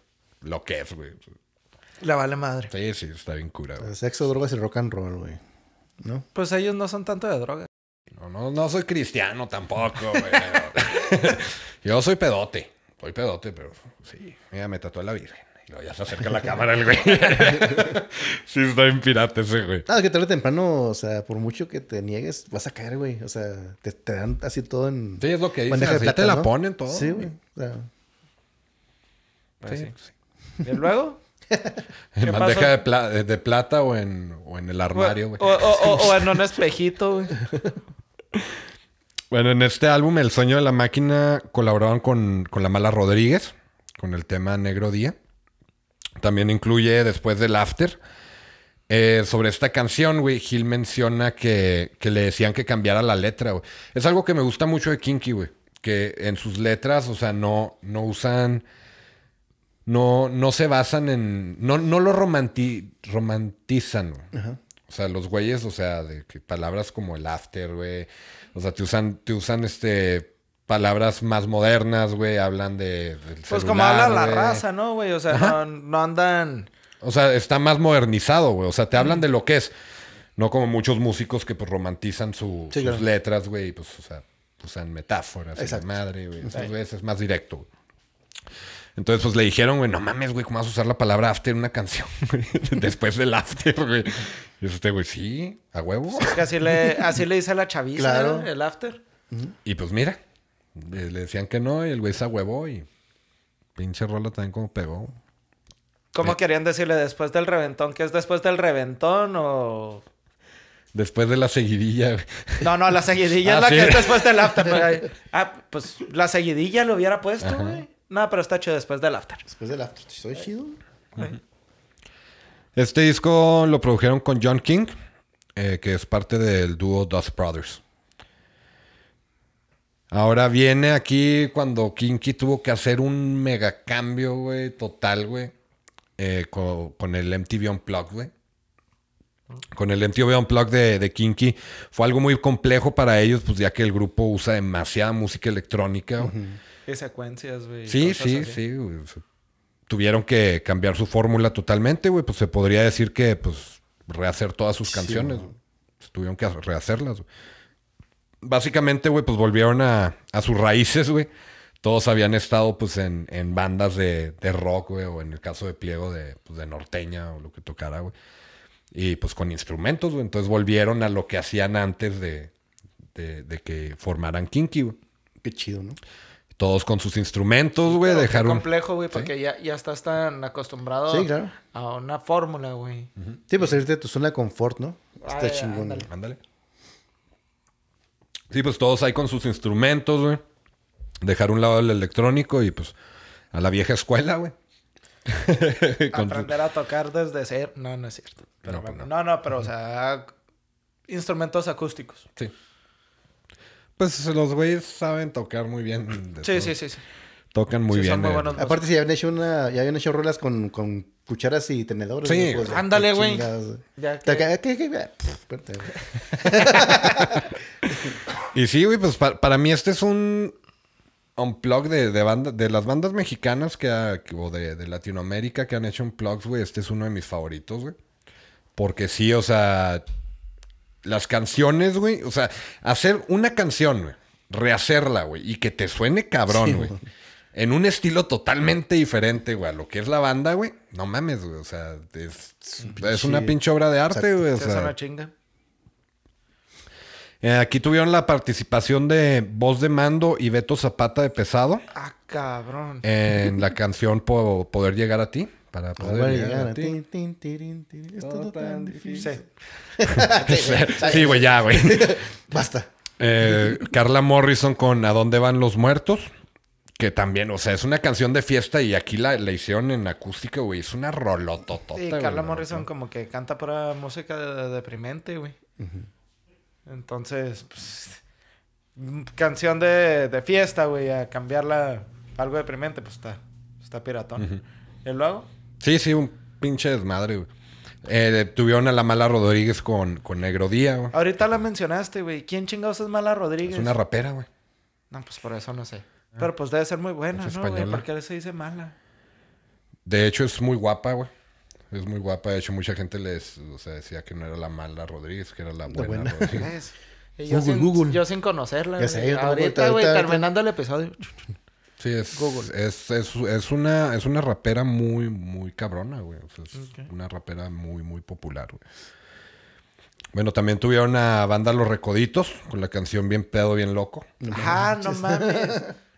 lo que es, güey. Le vale madre. Sí, sí, está bien cura, güey. Sexo, drogas y rock and roll, güey. ¿No? Pues ellos no son tanto de droga. No, no, no soy cristiano tampoco, güey. Yo soy pedote. Soy pedote, pero sí. Mira, me tatué la virgen. Luego ya se acerca la cámara el güey. sí, está bien pirata ese, güey. Ah, es que tarde o temprano, o sea, por mucho que te niegues, vas a caer, güey. O sea, te, te dan así todo en. Sí, es lo que dice. bandeja de Así plata, te la ¿no? ponen todo. Sí, güey. O sea, Pues Sí, sí. Y luego, En ¿Qué bandeja de, pla- de plata o en, o en el armario, güey. o, o- o- o en un espejito, güey. Bueno, en este álbum, El Sueño de la Máquina, colaboraban con, con La Mala Rodríguez, con el tema Negro Día. También incluye Después del After. Eh, sobre esta canción, güey, Gil menciona que, que le decían que cambiara la letra, güey. Es algo que me gusta mucho de Kinky, güey. Que en sus letras, o sea, no, no usan... No, no se basan en... No, no lo romanti- romantizan, güey. O sea, los güeyes, o sea, de que palabras como el after, güey. O sea, te usan, te usan este palabras más modernas, güey. Hablan de. del Pues como habla la raza, ¿no, güey? O sea, no, no andan... O sea, está más modernizado, güey. O sea, te hablan de lo que es. No como muchos músicos que pues romantizan su- Sí, sus claro. letras, güey. Y pues, o sea, usan metáforas. y la Exacto. madre, güey. Güeyes es más directo, güey. Entonces, pues le dijeron, güey, no mames, güey, ¿cómo vas a usar la palabra after en una canción, güey? Después del after, güey. Y este, güey, sí, a huevo. Es que así le, así le dice la chaviza, Claro. el after. Y pues mira, le, le decían que no y el güey se huevó y pinche rola también como pegó. ¿Cómo querían decirle después del reventón? ¿Qué es después del reventón o...? Después de la seguidilla. No, no, la seguidilla Ah, es la sí. que es después del after. ah, pues la seguidilla lo hubiera puesto, güey. No, pero está hecho después del after. Después del after. Soy chido. Este disco lo produjeron con John King, eh, que es parte del dúo Dust Brothers. Ahora viene aquí cuando Kinky tuvo que hacer un mega cambio, güey, total, güey, eh, co- con, el MTV Unplugged, güey. Con el MTV Unplugged de, de Kinky fue algo muy complejo para ellos, pues ya que el grupo usa demasiada música electrónica. güey. Y secuencias, güey. Sí, sí, así. sí. güey. Tuvieron que cambiar su fórmula totalmente, güey. Pues se podría decir que, pues, rehacer todas sus canciones. Pues, Tuvieron que rehacerlas, güey. Básicamente, güey, pues volvieron a, a sus raíces, güey. Todos habían estado, pues, en, en bandas de, de rock, güey. O en el caso de Pliego, de, pues, de norteña o lo que tocara, güey. Y, pues, con instrumentos, güey. Entonces volvieron a lo que hacían antes de, de, de que formaran Kinky, güey. Qué chido, ¿no? Todos con sus instrumentos, güey. Dejaron... complejo, güey, porque ya, ya estás tan acostumbrado Sí, claro. a una fórmula, güey. Sí, pues salirte de tu zona de confort, ¿no? Está Ay, chingón. ándale. Ándale. Sí, pues todos ahí con sus instrumentos, güey. Dejar un lado el electrónico y pues a la vieja escuela, güey. Aprender a tocar desde cero. No, no es cierto. Pero No, pues bueno, no, no, pero o sea, instrumentos acústicos. Sí. Pues los güeyes saben tocar muy bien. Sí, todo. sí, sí, sí. Tocan muy Sí, son bien. muy eh. buenos. Aparte, si ya habían hecho una, ya habían hecho rolas con, con cucharas y tenedores. Sí, ¿no? Pues, ándale, qué güey. chingados. Ya ¿Qué- que- qué- qué- qué- Pff, espérate, güey. Y sí, güey, pues pa- para mí este es un unplug de, de, banda, de las bandas mexicanas que ha- o de, de Latinoamérica que han hecho unplugs, güey. Este es uno de mis favoritos, güey. Porque sí, o sea, las canciones, güey. O sea, hacer una canción, güey. Rehacerla, güey. Y que te suene cabrón, güey. En un estilo totalmente diferente, güey, a lo que es la banda, güey. No mames, güey. O sea, es, es una pinche obra de arte, Exacto. güey. O Sí, es sea, una chinga. eh, aquí tuvieron la participación de Voz de Mando y Beto Zapata de Pesado Ah, cabrón. en la canción Po- Poder Llegar a ti. Para poder llegar llegar a a ti. tin, tin, es todo tan difícil. Sí. Sí, güey, ya, güey. Basta. Eh, Carla Morrison con ¿A dónde van los muertos? Que también, o sea, es una canción de fiesta y aquí la, la hicieron en acústica, güey. Es una rolototota, Sí, güey, Carla la Morrison como que canta pura música de- de- deprimente, güey. Entonces, pues, canción de, de fiesta, güey, a cambiarla a algo deprimente, pues está, está piratón. ¿Y luego? Sí, sí, un pinche desmadre, güey. Eh, tuvieron a la mala Rodríguez con, con Negro Día, güey. Ahorita la mencionaste, güey. ¿Quién chingados es Mala Rodríguez? Es una rapera, güey. No, pues por eso no sé. Pero pues debe ser muy buena, Es ¿no, güey? española. ¿Por qué se dice mala? De hecho, es muy guapa, güey. Es muy guapa. De hecho, mucha gente les o sea, decía que no era la mala Rodríguez, que era la buena, buena. Rodríguez. ¿Ves? Y yo, Google, sin, Google. yo sin conocerla. Ya güey. sé, yo tampoco, Ahorita, ahorita- güey, ahorita- terminando el episodio. Sí, es, Google. es, es, es una, es una rapera muy, muy cabrona, güey. O sea, es una rapera muy, muy popular, güey. Bueno, también tuvieron a banda Los Recoditos con la canción Bien Pedo, Bien Loco. Ah, no mames.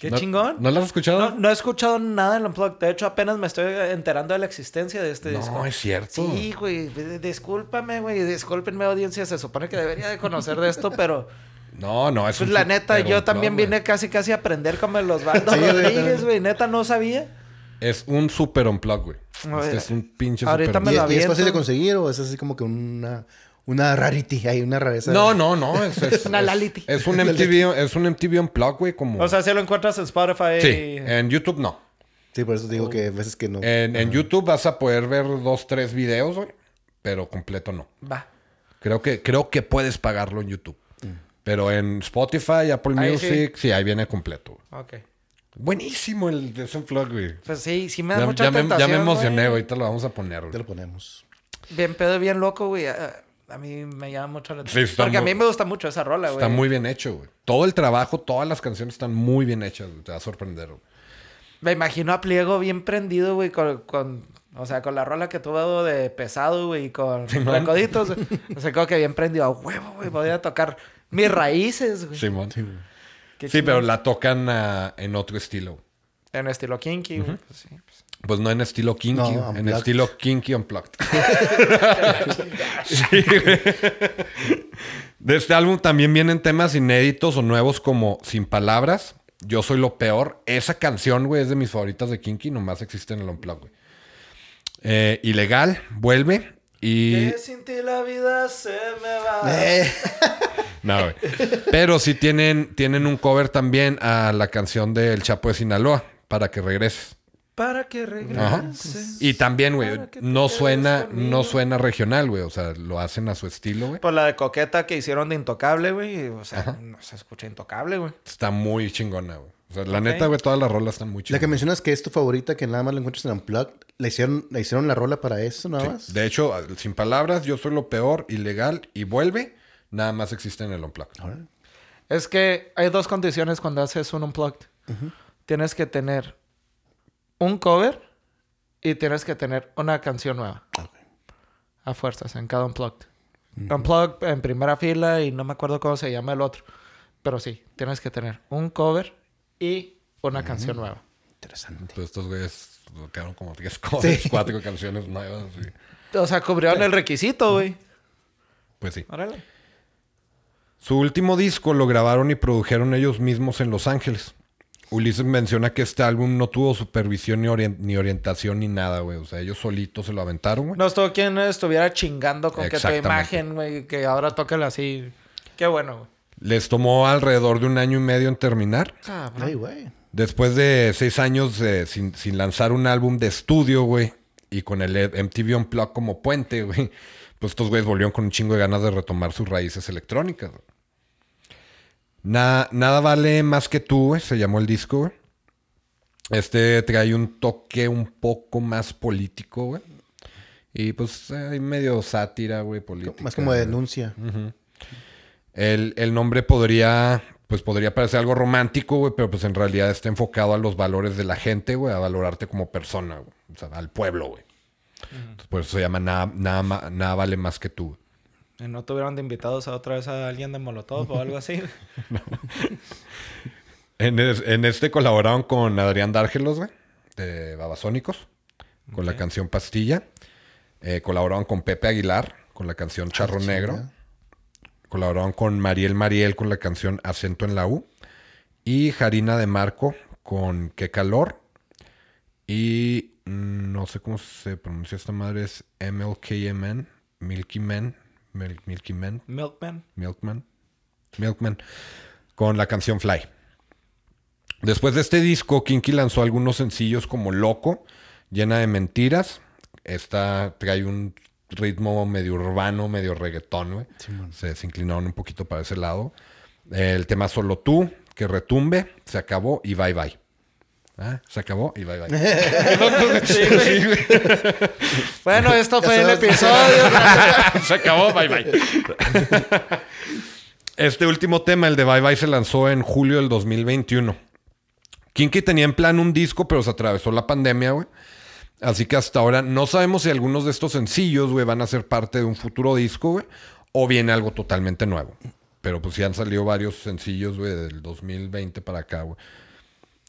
Qué ¿No- chingón. ¿No la has escuchado? No, no he escuchado nada en Unplugged. De hecho, apenas me estoy enterando de la existencia de este No, disco. es cierto. Sí, güey. Discúlpame, güey. Discúlpenme, audiencia. Se supone que debería de conocer de esto, pero No, no, es Pues un la neta, yo también vine casi casi a aprender como los bandos Sí, Rodríguez, güey. Neta, no sabía. Es un super unplug, güey. Este es un pinche ahorita super me ¿Y, lo y es fácil de conseguir o es así como que una, una rarity? Hay una rareza. No, no, no. Es, es, Una lality. es un MTV, es un MTV Unplugged, güey, como... O sea, si lo encuentras en Spotify. sí, en YouTube no. Sí, por eso digo que a veces que no. En, en YouTube vas a poder ver dos, tres videos, güey, pero completo no. Va. Creo que, creo que puedes pagarlo en YouTube. Pero en Spotify, Apple Ahí Music, sí. ahí viene completo. güey. Ok. Buenísimo el de Unplugged, güey. Pues sí, sí me da Ya, mucha ya me, ya me emocioné, güey. Ahorita lo vamos a poner, güey. Te lo ponemos. Bien pedo, bien loco, güey. A, a mí me llama mucho la Sí, atención. Porque a mí me gusta mucho esa rola, güey. Está muy bien hecho, güey. Todo el trabajo, todas las canciones están muy bien hechas. Te va a sorprender, güey. Me imagino a Pliego bien prendido, güey, con, con- O sea, con la rola que tuvo de pesado, güey, y con recoditos. güey. o sea, como que bien prendido a huevo, güey. Podía tocar mis raíces, güey. Simón. Sí, chingón. pero la tocan ah, en otro estilo. En estilo kinky, güey. Pues sí. Pues. No en estilo kinky, No, en estilo kinky unplugged. Sí. De este álbum también vienen temas inéditos o nuevos como Sin Palabras, Yo Soy Lo Peor. Esa canción, güey, es de mis favoritas de kinky, nomás existe en el unplugged, güey. Eh, Ilegal, Vuelve y... Que sin ti la vida se me va. Eh, No, güey. Pero sí tienen, tienen un cover también a la canción de El Chapo de Sinaloa, Para que regreses. Para que Ajá. regreses. Y también, güey, no suena, no suena regional, güey. O sea, lo hacen a su estilo, güey. Por la de coqueta que hicieron de Intocable, güey. O sea, no se escucha Intocable, güey. Está muy chingona, güey. O sea, la neta, güey, todas las rolas están muy la que mencionas que es tu favorita, que nada más la encuentras en Unplugged, ¿la hicieron, ¿la hicieron la rola para eso nada Sí. más? De hecho, sin palabras, yo soy lo peor, ilegal y vuelve. Nada más existe en el Unplugged. Es que hay dos condiciones cuando haces un unplugged. Tienes que tener un cover y tienes que tener una canción nueva. A fuerzas, en cada unplugged. Unplugged en primera fila y no me acuerdo cómo se llama el otro. Pero sí, tienes que tener un cover y una canción nueva. Interesante. Pues estos güeyes quedaron como 10 covers, Sí. cuatro canciones nuevas. sí. O sea, cubrieron el requisito, güey. Pues sí. Órale. Su último disco lo grabaron y produjeron ellos mismos en Los Ángeles. Ulises menciona que este álbum no tuvo supervisión ni, orien- ni orientación ni nada, güey. O sea, ellos solitos se lo aventaron, güey. No estuvo quien estuviera chingando con que tu imagen, güey, que ahora tócala así. Qué bueno, güey. Les tomó alrededor de un año y medio en terminar. Cabrón. Ay, güey. Después de seis años eh, sin, sin lanzar un álbum de estudio, güey, y con el MTV Unplugged como puente, güey, pues estos güeyes volvieron con un chingo de ganas de retomar sus raíces electrónicas. güey. Na- nada vale más que tú, güey, se llamó el disco, güey. Este trae un toque un poco más político, güey. Y pues eh, hay medio sátira, güey, política. Más como de denuncia. El, el nombre podría, pues podría parecer algo romántico, güey, pero pues en realidad está enfocado a los valores de la gente, güey, a valorarte como persona, güey. O sea, al pueblo, güey. Entonces, por eso se llama nada, nada, nada vale más que tú. ¿Y no tuvieron de invitados a otra vez a alguien de Molotov o algo así? En, es- en este colaboraron con Adrián Dárgelos, güey, de Babasónicos, con la canción Pastilla. Eh, colaboraron con Pepe Aguilar, con la canción Charro Ah, Negro. chinga. Colaboraron con Mariel Mariel con la canción Acento en la U. Y Jarina de Marco con Qué Calor. Y mm, no sé cómo se pronuncia esta madre, es MLKMN, Milky Man, Mil- Milky Man, Milkman. Milkman, Milkman, con la canción Fly. Después de este disco, Kinky lanzó algunos sencillos como Loco, Llena de Mentiras. Esta trae un ritmo medio urbano, medio reggaetón, güey. se, se inclinaron un poquito para ese lado. El tema Solo Tú, que retumbe, se acabó y bye bye. Ah, se acabó y bye bye. Sí, güey. Bueno, esto fue el episodio. se acabó, bye bye. Este último tema, el de Bye Bye, se lanzó en julio del 2021. Kinky tenía en plan un disco, pero se atravesó la pandemia, güey. Así que hasta ahora no sabemos si algunos de estos sencillos, güey, van a ser parte de un futuro disco, güey, o viene algo totalmente nuevo. Pero pues sí han salido varios sencillos, güey, del 2020 para acá, güey.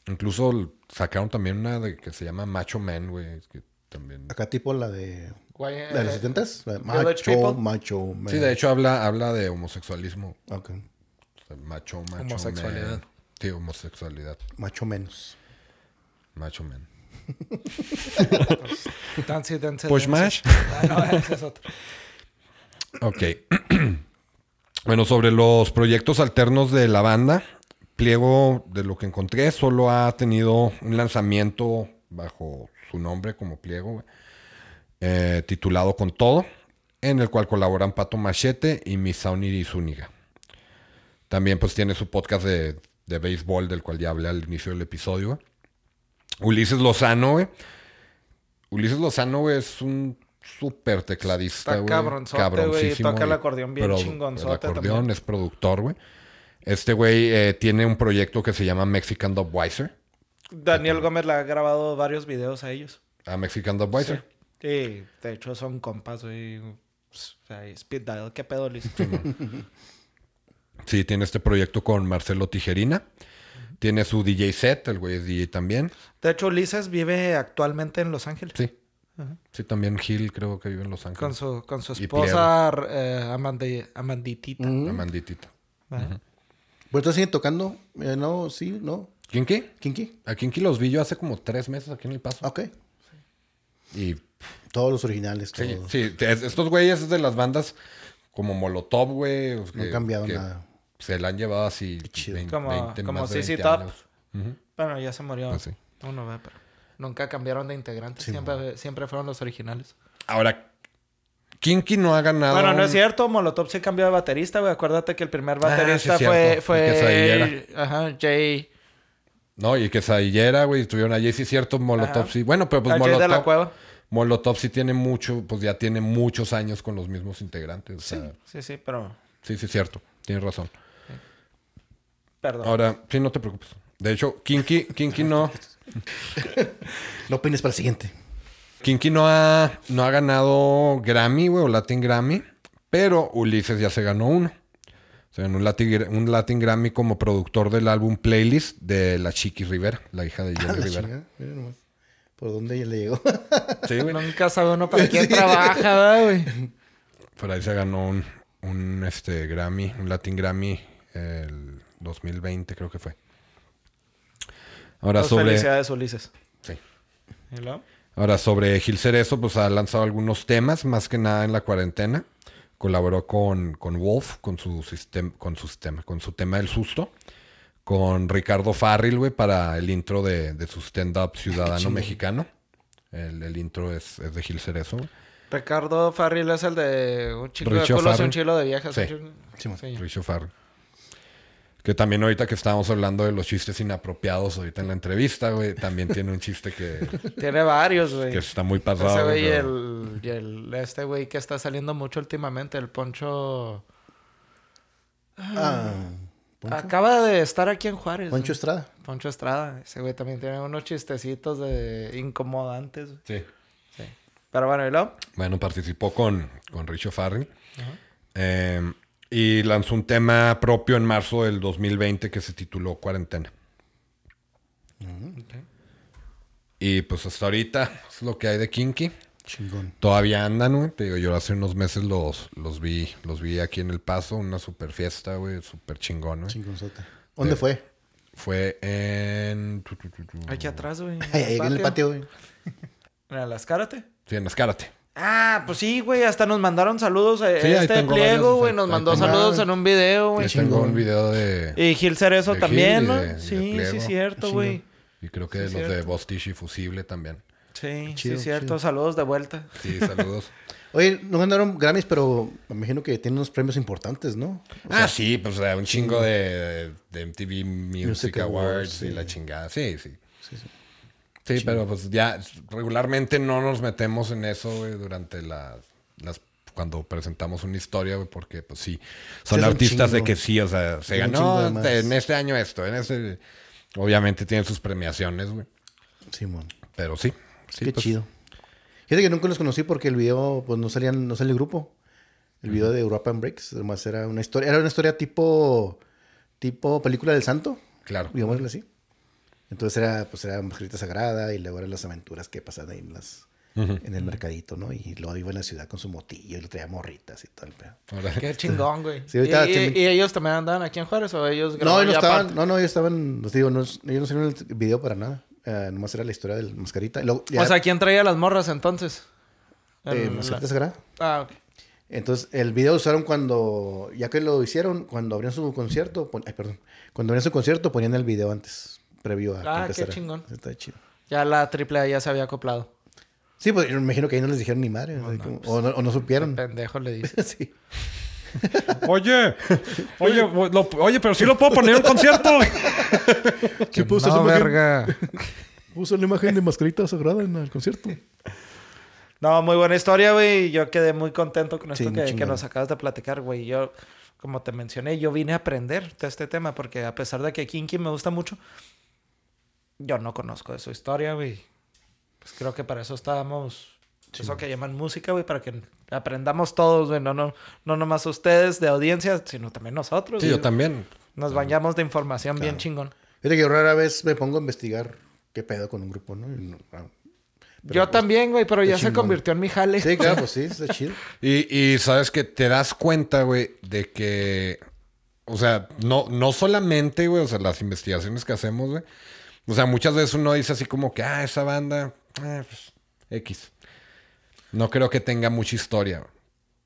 Incluso sacaron también una de que se llama Macho Man, güey, que también... Acá tipo la de... Güey, ¿La de los eh, 70s? La de Village Macho, macho. man. Sí, de hecho habla, habla de homosexualismo. Ok. sea, macho, macho. Homosexualidad. man. Sí, homosexualidad. Macho menos. Macho man. Dance, dance, Push dance. mash. Ah, no, ese es otro. Ok. bueno, sobre los proyectos alternos de la banda, Pliego, de lo que encontré, solo ha tenido un lanzamiento bajo su nombre como Pliego, eh, titulado Con Todo, en el cual colaboran Pato Machete y Misauni Zúñiga. También pues tiene su podcast de, de béisbol, del cual ya hablé al inicio del episodio. Ulises Lozano, güey. Ulises Lozano, güey, es un súper tecladista, güey. cabronzote, güey, toca el acordeón bien chingonzote El acordeón también. es productor, güey. Este güey eh, tiene un proyecto que se llama Mexican Dubweiser. Daniel Gómez le ha grabado varios videos a ellos. A Mexican Dubweiser. Sí, de hecho son compas, güey. O sea, Speed Dial, ¿qué pedo, Luis? Sí, tiene este proyecto con Marcelo Tijerina. Tiene su DJ set, el güey es DJ también. De hecho, Ulises vive actualmente en Los Ángeles. Sí. Sí, también Gil creo que vive en Los Ángeles. Con su, con su esposa eh, Amandi- Amanditita. Amanditita. Ajá. ¿Pero entonces siguen tocando? Eh, no, sí, no. ¿Kinky? ¿Kinky? A Kinky los vi yo hace como tres meses aquí en El Paso. Ok. Y Todos los originales, sí, todos. sí, es- estos güeyes es de las bandas como Molotov, güey. o No que- han cambiado que nada. Se la han llevado así chido. 20, Como- 20, como CC 20 Top. Bueno, ya se murió. Pues sí. Uno, ve, pero nunca cambiaron de integrantes. siempre, siempre fueron los originales. Ahora, Kinky no ha ganado. Bueno, no es cierto. Molotov se cambió de baterista, güey. Acuérdate que el primer Ah, baterista sí, fue... fue Quesadillera. Ajá, Jay... No, y que Saillera, güey, estuvieron allí, sí es cierto, Molotov, Ajá. sí. Bueno, pero pues Ah, Jay de la Molotov, Cueva. Molotov sí tiene mucho, pues ya tiene muchos años con los mismos integrantes. o sea, Sí, sí, pero... sí, sí, es cierto, tienes razón. Perdón. Ahora, sí, no te preocupes. De hecho, Kinky, Kinky no, No opines para el siguiente. Kinky no ha, no ha ganado Grammy, güey, o Latin Grammy, pero Ulises ya se ganó uno. Se ganó un Latin, un Latin Grammy como productor del álbum Playlist de la Chiqui Rivera, la hija de Jenny Rivera. mira nomás. ¿Por dónde ya le llegó? Sí, güey. Nunca sabe uno para quién trabaja, ¿verdad, güey. Por ahí se ganó un, un, este, Grammy, un Latin Grammy el 2020 creo que fue. Ahora Pues sobre... Felicidades, Ulises. Sí. ¿Y luego? Ahora sobre Gil Cerezo, pues ha lanzado algunos temas, más que nada en la cuarentena. Colaboró con, con Wolf, con su sistema, con su sistema, con su tema del susto. Con Ricardo Farril, güey, para el intro de, de su stand-up ciudadano mexicano. El, el intro es, es de Gil Cerezo. Ricardo Farril es el de un chico de Richo culos y Farril. un chilo de viejas. Sí. un Sí, Sí. Richo Farrell. Que también ahorita que estábamos hablando de los chistes inapropiados ahorita en la entrevista, güey, también tiene un chiste que, Tiene varios, güey. que está muy pasado. Ese güey y el, y el- este güey que está saliendo mucho últimamente, el Poncho. Ah, ¿Poncho? Acaba de estar aquí en Juárez. Poncho güey. Estrada. Poncho Estrada. Ese güey también tiene unos chistecitos de incomodantes. güey. Sí. Sí. Pero bueno, ¿y luego? Bueno, participó con, con Richo Farrell. Eh, y lanzó un tema propio en marzo del 2020 que se tituló Cuarentena. Y pues hasta ahorita es lo que hay de Kinky. Chingón. Todavía andan, güey. Te digo, yo hace unos meses los, los vi, los vi aquí en El Paso, una super fiesta, güey, súper chingón, güey. Chingonzote. ¿Dónde fue? Fue en. Aquí atrás, güey. Ahí, ahí en el patio, güey. Mira, las cárate. Sí, en Escárate. Ah, pues sí, güey. Hasta nos mandaron saludos. eh, Sí, este pliego, güey. Nos mandó saludos en un video, güey. Tengo un video de. Y Gil Cerezo de también, Gil y ¿no? de- y de sí, sí, cierto, güey. Y creo que Sí, los de cierto. Bostish y Fusible también. Sí, Chido, sí, cierto. chido. Saludos de vuelta. Sí, saludos. Oye, no ganaron Grammys, pero me imagino que tienen unos premios importantes, ¿no? ah, sí, pues o sea, un chingo de, de MTV Music, Music Awards, Awards, y sí. la chingada. Sí, sí. Sí, sí. Sí, pero pues ya regularmente no nos metemos en eso, güey, durante las, las cuando presentamos una historia, güey, porque pues sí, son artistas de que sí, o sea, se ganó de más. en este año esto, en este obviamente tienen sus premiaciones, güey, Simón. pero sí. sí, Qué pues, chido. Fíjate que nunca los conocí porque el video, pues no salían, no sale el grupo. El video de Europa and Breaks, además era una historia, era una historia tipo, tipo película del santo, Claro. digámoslo así. Entonces era, pues era Margarita Sagrada y luego eran las aventuras que pasaban ahí en las, en el mercadito, ¿no? Y luego iba en la ciudad con su motillo y lo traía morritas y todo el pedo. Qué chingón, güey. Sí, ahorita ¿Y, tiene- y- y ellos también andaban aquí en Juárez o ellos No, grababan ellos estaban, aparte? no, no, ellos estaban, les digo, no, ellos no hicieron el video para nada. Eh, nomás era la historia del mascarita. Y luego, ya, O sea, ¿quién traía las morras entonces? eh, En Mascarita la- Sagrada. Ah, ok. Entonces, el video usaron cuando, ya que lo hicieron, cuando abrían su concierto, pon- ay, perdón, cuando abrían su concierto ponían el video antes, previo a que Ah, qué empezara. chingón. Está chido. Ya la AAA ya se había acoplado. Sí, pues yo me imagino que ahí no les dijeron ni madre, o, como- o no, o no supieron. Pendejo le dice. sí. Oye, oye, lo- oye, pero sí lo puedo poner en un concierto. Sí, puse no, verga. Puso la imagen de Mascarita Sagrada en el concierto. No, muy buena historia, güey. Yo quedé muy contento con esto que, que nos acabas de platicar, güey. Yo, como te mencioné, yo vine a aprender de este tema porque a pesar de que Kinky me gusta mucho, yo no conozco de su historia, güey. Pues creo que para eso estábamos... Eso que llaman música, güey, para que aprendamos todos, güey. No, no, no nomás ustedes de audiencia, sino también nosotros. Sí, yo también. Nos bañamos de información bien chingón. Fíjate que yo rara vez me pongo a investigar qué pedo con un grupo, ¿no? Ah. Yo pues, también, güey, pero ya se convirtió en mi jale. Sí, claro, pues sí, está chido. Y, y sabes que te das cuenta, güey, de que, o sea, no, no solamente, güey, o sea, las investigaciones que hacemos, güey. O sea, muchas veces uno dice así como que, ah, esa banda, ah, pues, X. No creo que tenga mucha historia.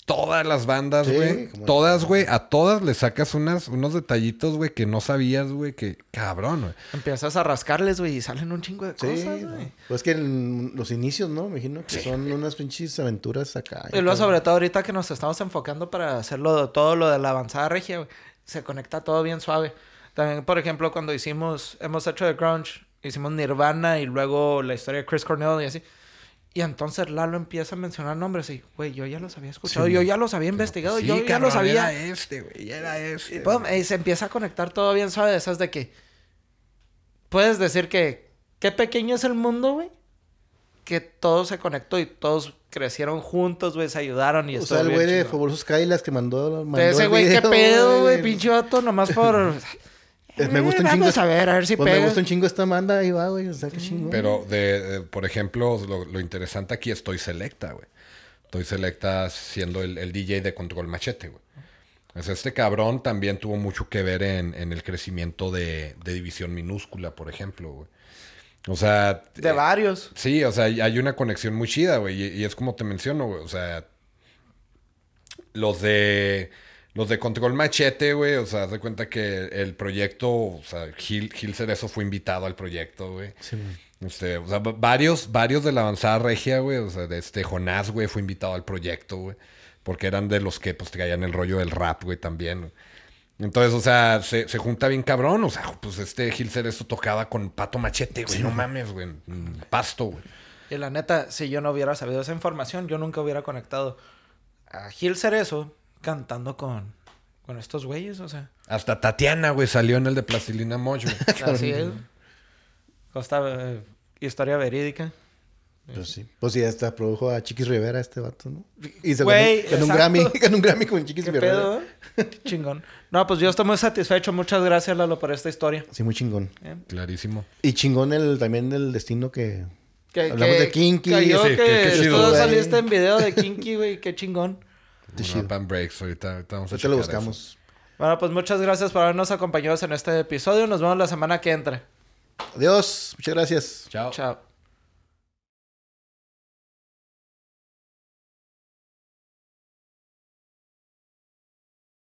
Todas las bandas, güey. todas, güey. A todas le sacas unas, unos detallitos, güey, que no sabías, güey, que cabrón, güey. Empiezas a rascarles, güey, y salen un chingo de Sí, cosas, no. güey. pues que en los inicios, ¿no? Me imagino que son unas pinches aventuras acá. Y luego, sobre todo ahorita que nos estamos enfocando para hacerlo todo lo de la avanzada regia, güey, se conecta todo bien suave. También, por ejemplo, cuando hicimos, hemos hecho de grunge, hicimos Nirvana y luego la historia de Chris Cornell y así. Y entonces Lalo empieza a mencionar nombres y, güey, yo ya los había escuchado, yo ya los había investigado, yo ya los había. Era este, güey. Era este. Y, y se empieza a conectar todo bien suave. Esas de que puedes decir que qué pequeño es el mundo, güey. Que todo se conectó y todos crecieron juntos, güey, se ayudaron y O sea, el güey de. Fabulosos Kylas que mandó. mandó Ese güey, qué pedo, güey, pinche vato, nomás por. Eh, Me gusta un Eh, chingo. Vamos a ver, a ver si pues me gusta un chingo esta banda, ahí va, güey. O sea, qué chingón. Pero, de, de- por ejemplo, lo, lo interesante aquí es Toy Selecta, güey. Toy Selecta siendo el, el DJ de Control Machete, güey. O sea, este cabrón también tuvo mucho que ver en, en el crecimiento de, de División Minúscula, por ejemplo, güey. O sea... De eh, varios. Sí, o sea, hay- hay una conexión muy chida, güey. Y, y es como te menciono, güey. O sea, los de. Los de Control Machete, güey. O sea, haz de cuenta que el proyecto. O sea, Gil, Gil Cerezo fue invitado al proyecto, güey. Sí. Este, o sea, va- varios, varios de la avanzada regia, güey. O sea, de este Jonás, güey, fue invitado al proyecto, güey. Porque eran de los que, pues, traían el rollo del rap, güey, también. güey. Entonces, o sea, se, se junta bien cabrón. O sea, pues este Gil Cerezo tocaba con Pato Machete, güey. no mames, güey. en Pasto, güey. Y la neta, si yo no hubiera sabido esa información, yo nunca hubiera conectado a Gil Cerezo cantando con, con estos güeyes, o sea. Hasta Tatiana, güey, salió en el de Plastilina Mosh, güey. Así es. Costa, eh, historia verídica. Pues sí. Pues sí, hasta produjo a Chiquis Rivera este vato, ¿no? Y se Güey, ganó, ganó un. Grammy, ganó un Grammy con Chiquis ¿Qué Rivera. pedo? Chingón. No, pues yo estoy muy satisfecho. Muchas gracias, Lalo, por esta historia. Sí, muy chingón. ¿eh? Clarísimo. Y chingón el, también el destino que... Que, Hablamos que de Kinky. Cayó Sí, que, qué- qué chido, tú güey. saliste en video de Kinky, güey. Qué chingón. Chido. Pan Breaks, ahorita, ahorita vamos a Ahorita lo buscamos. Bueno, pues muchas gracias por habernos acompañado en este episodio. Nos vemos la semana que entra. Adiós. Muchas gracias. Chao. Chao.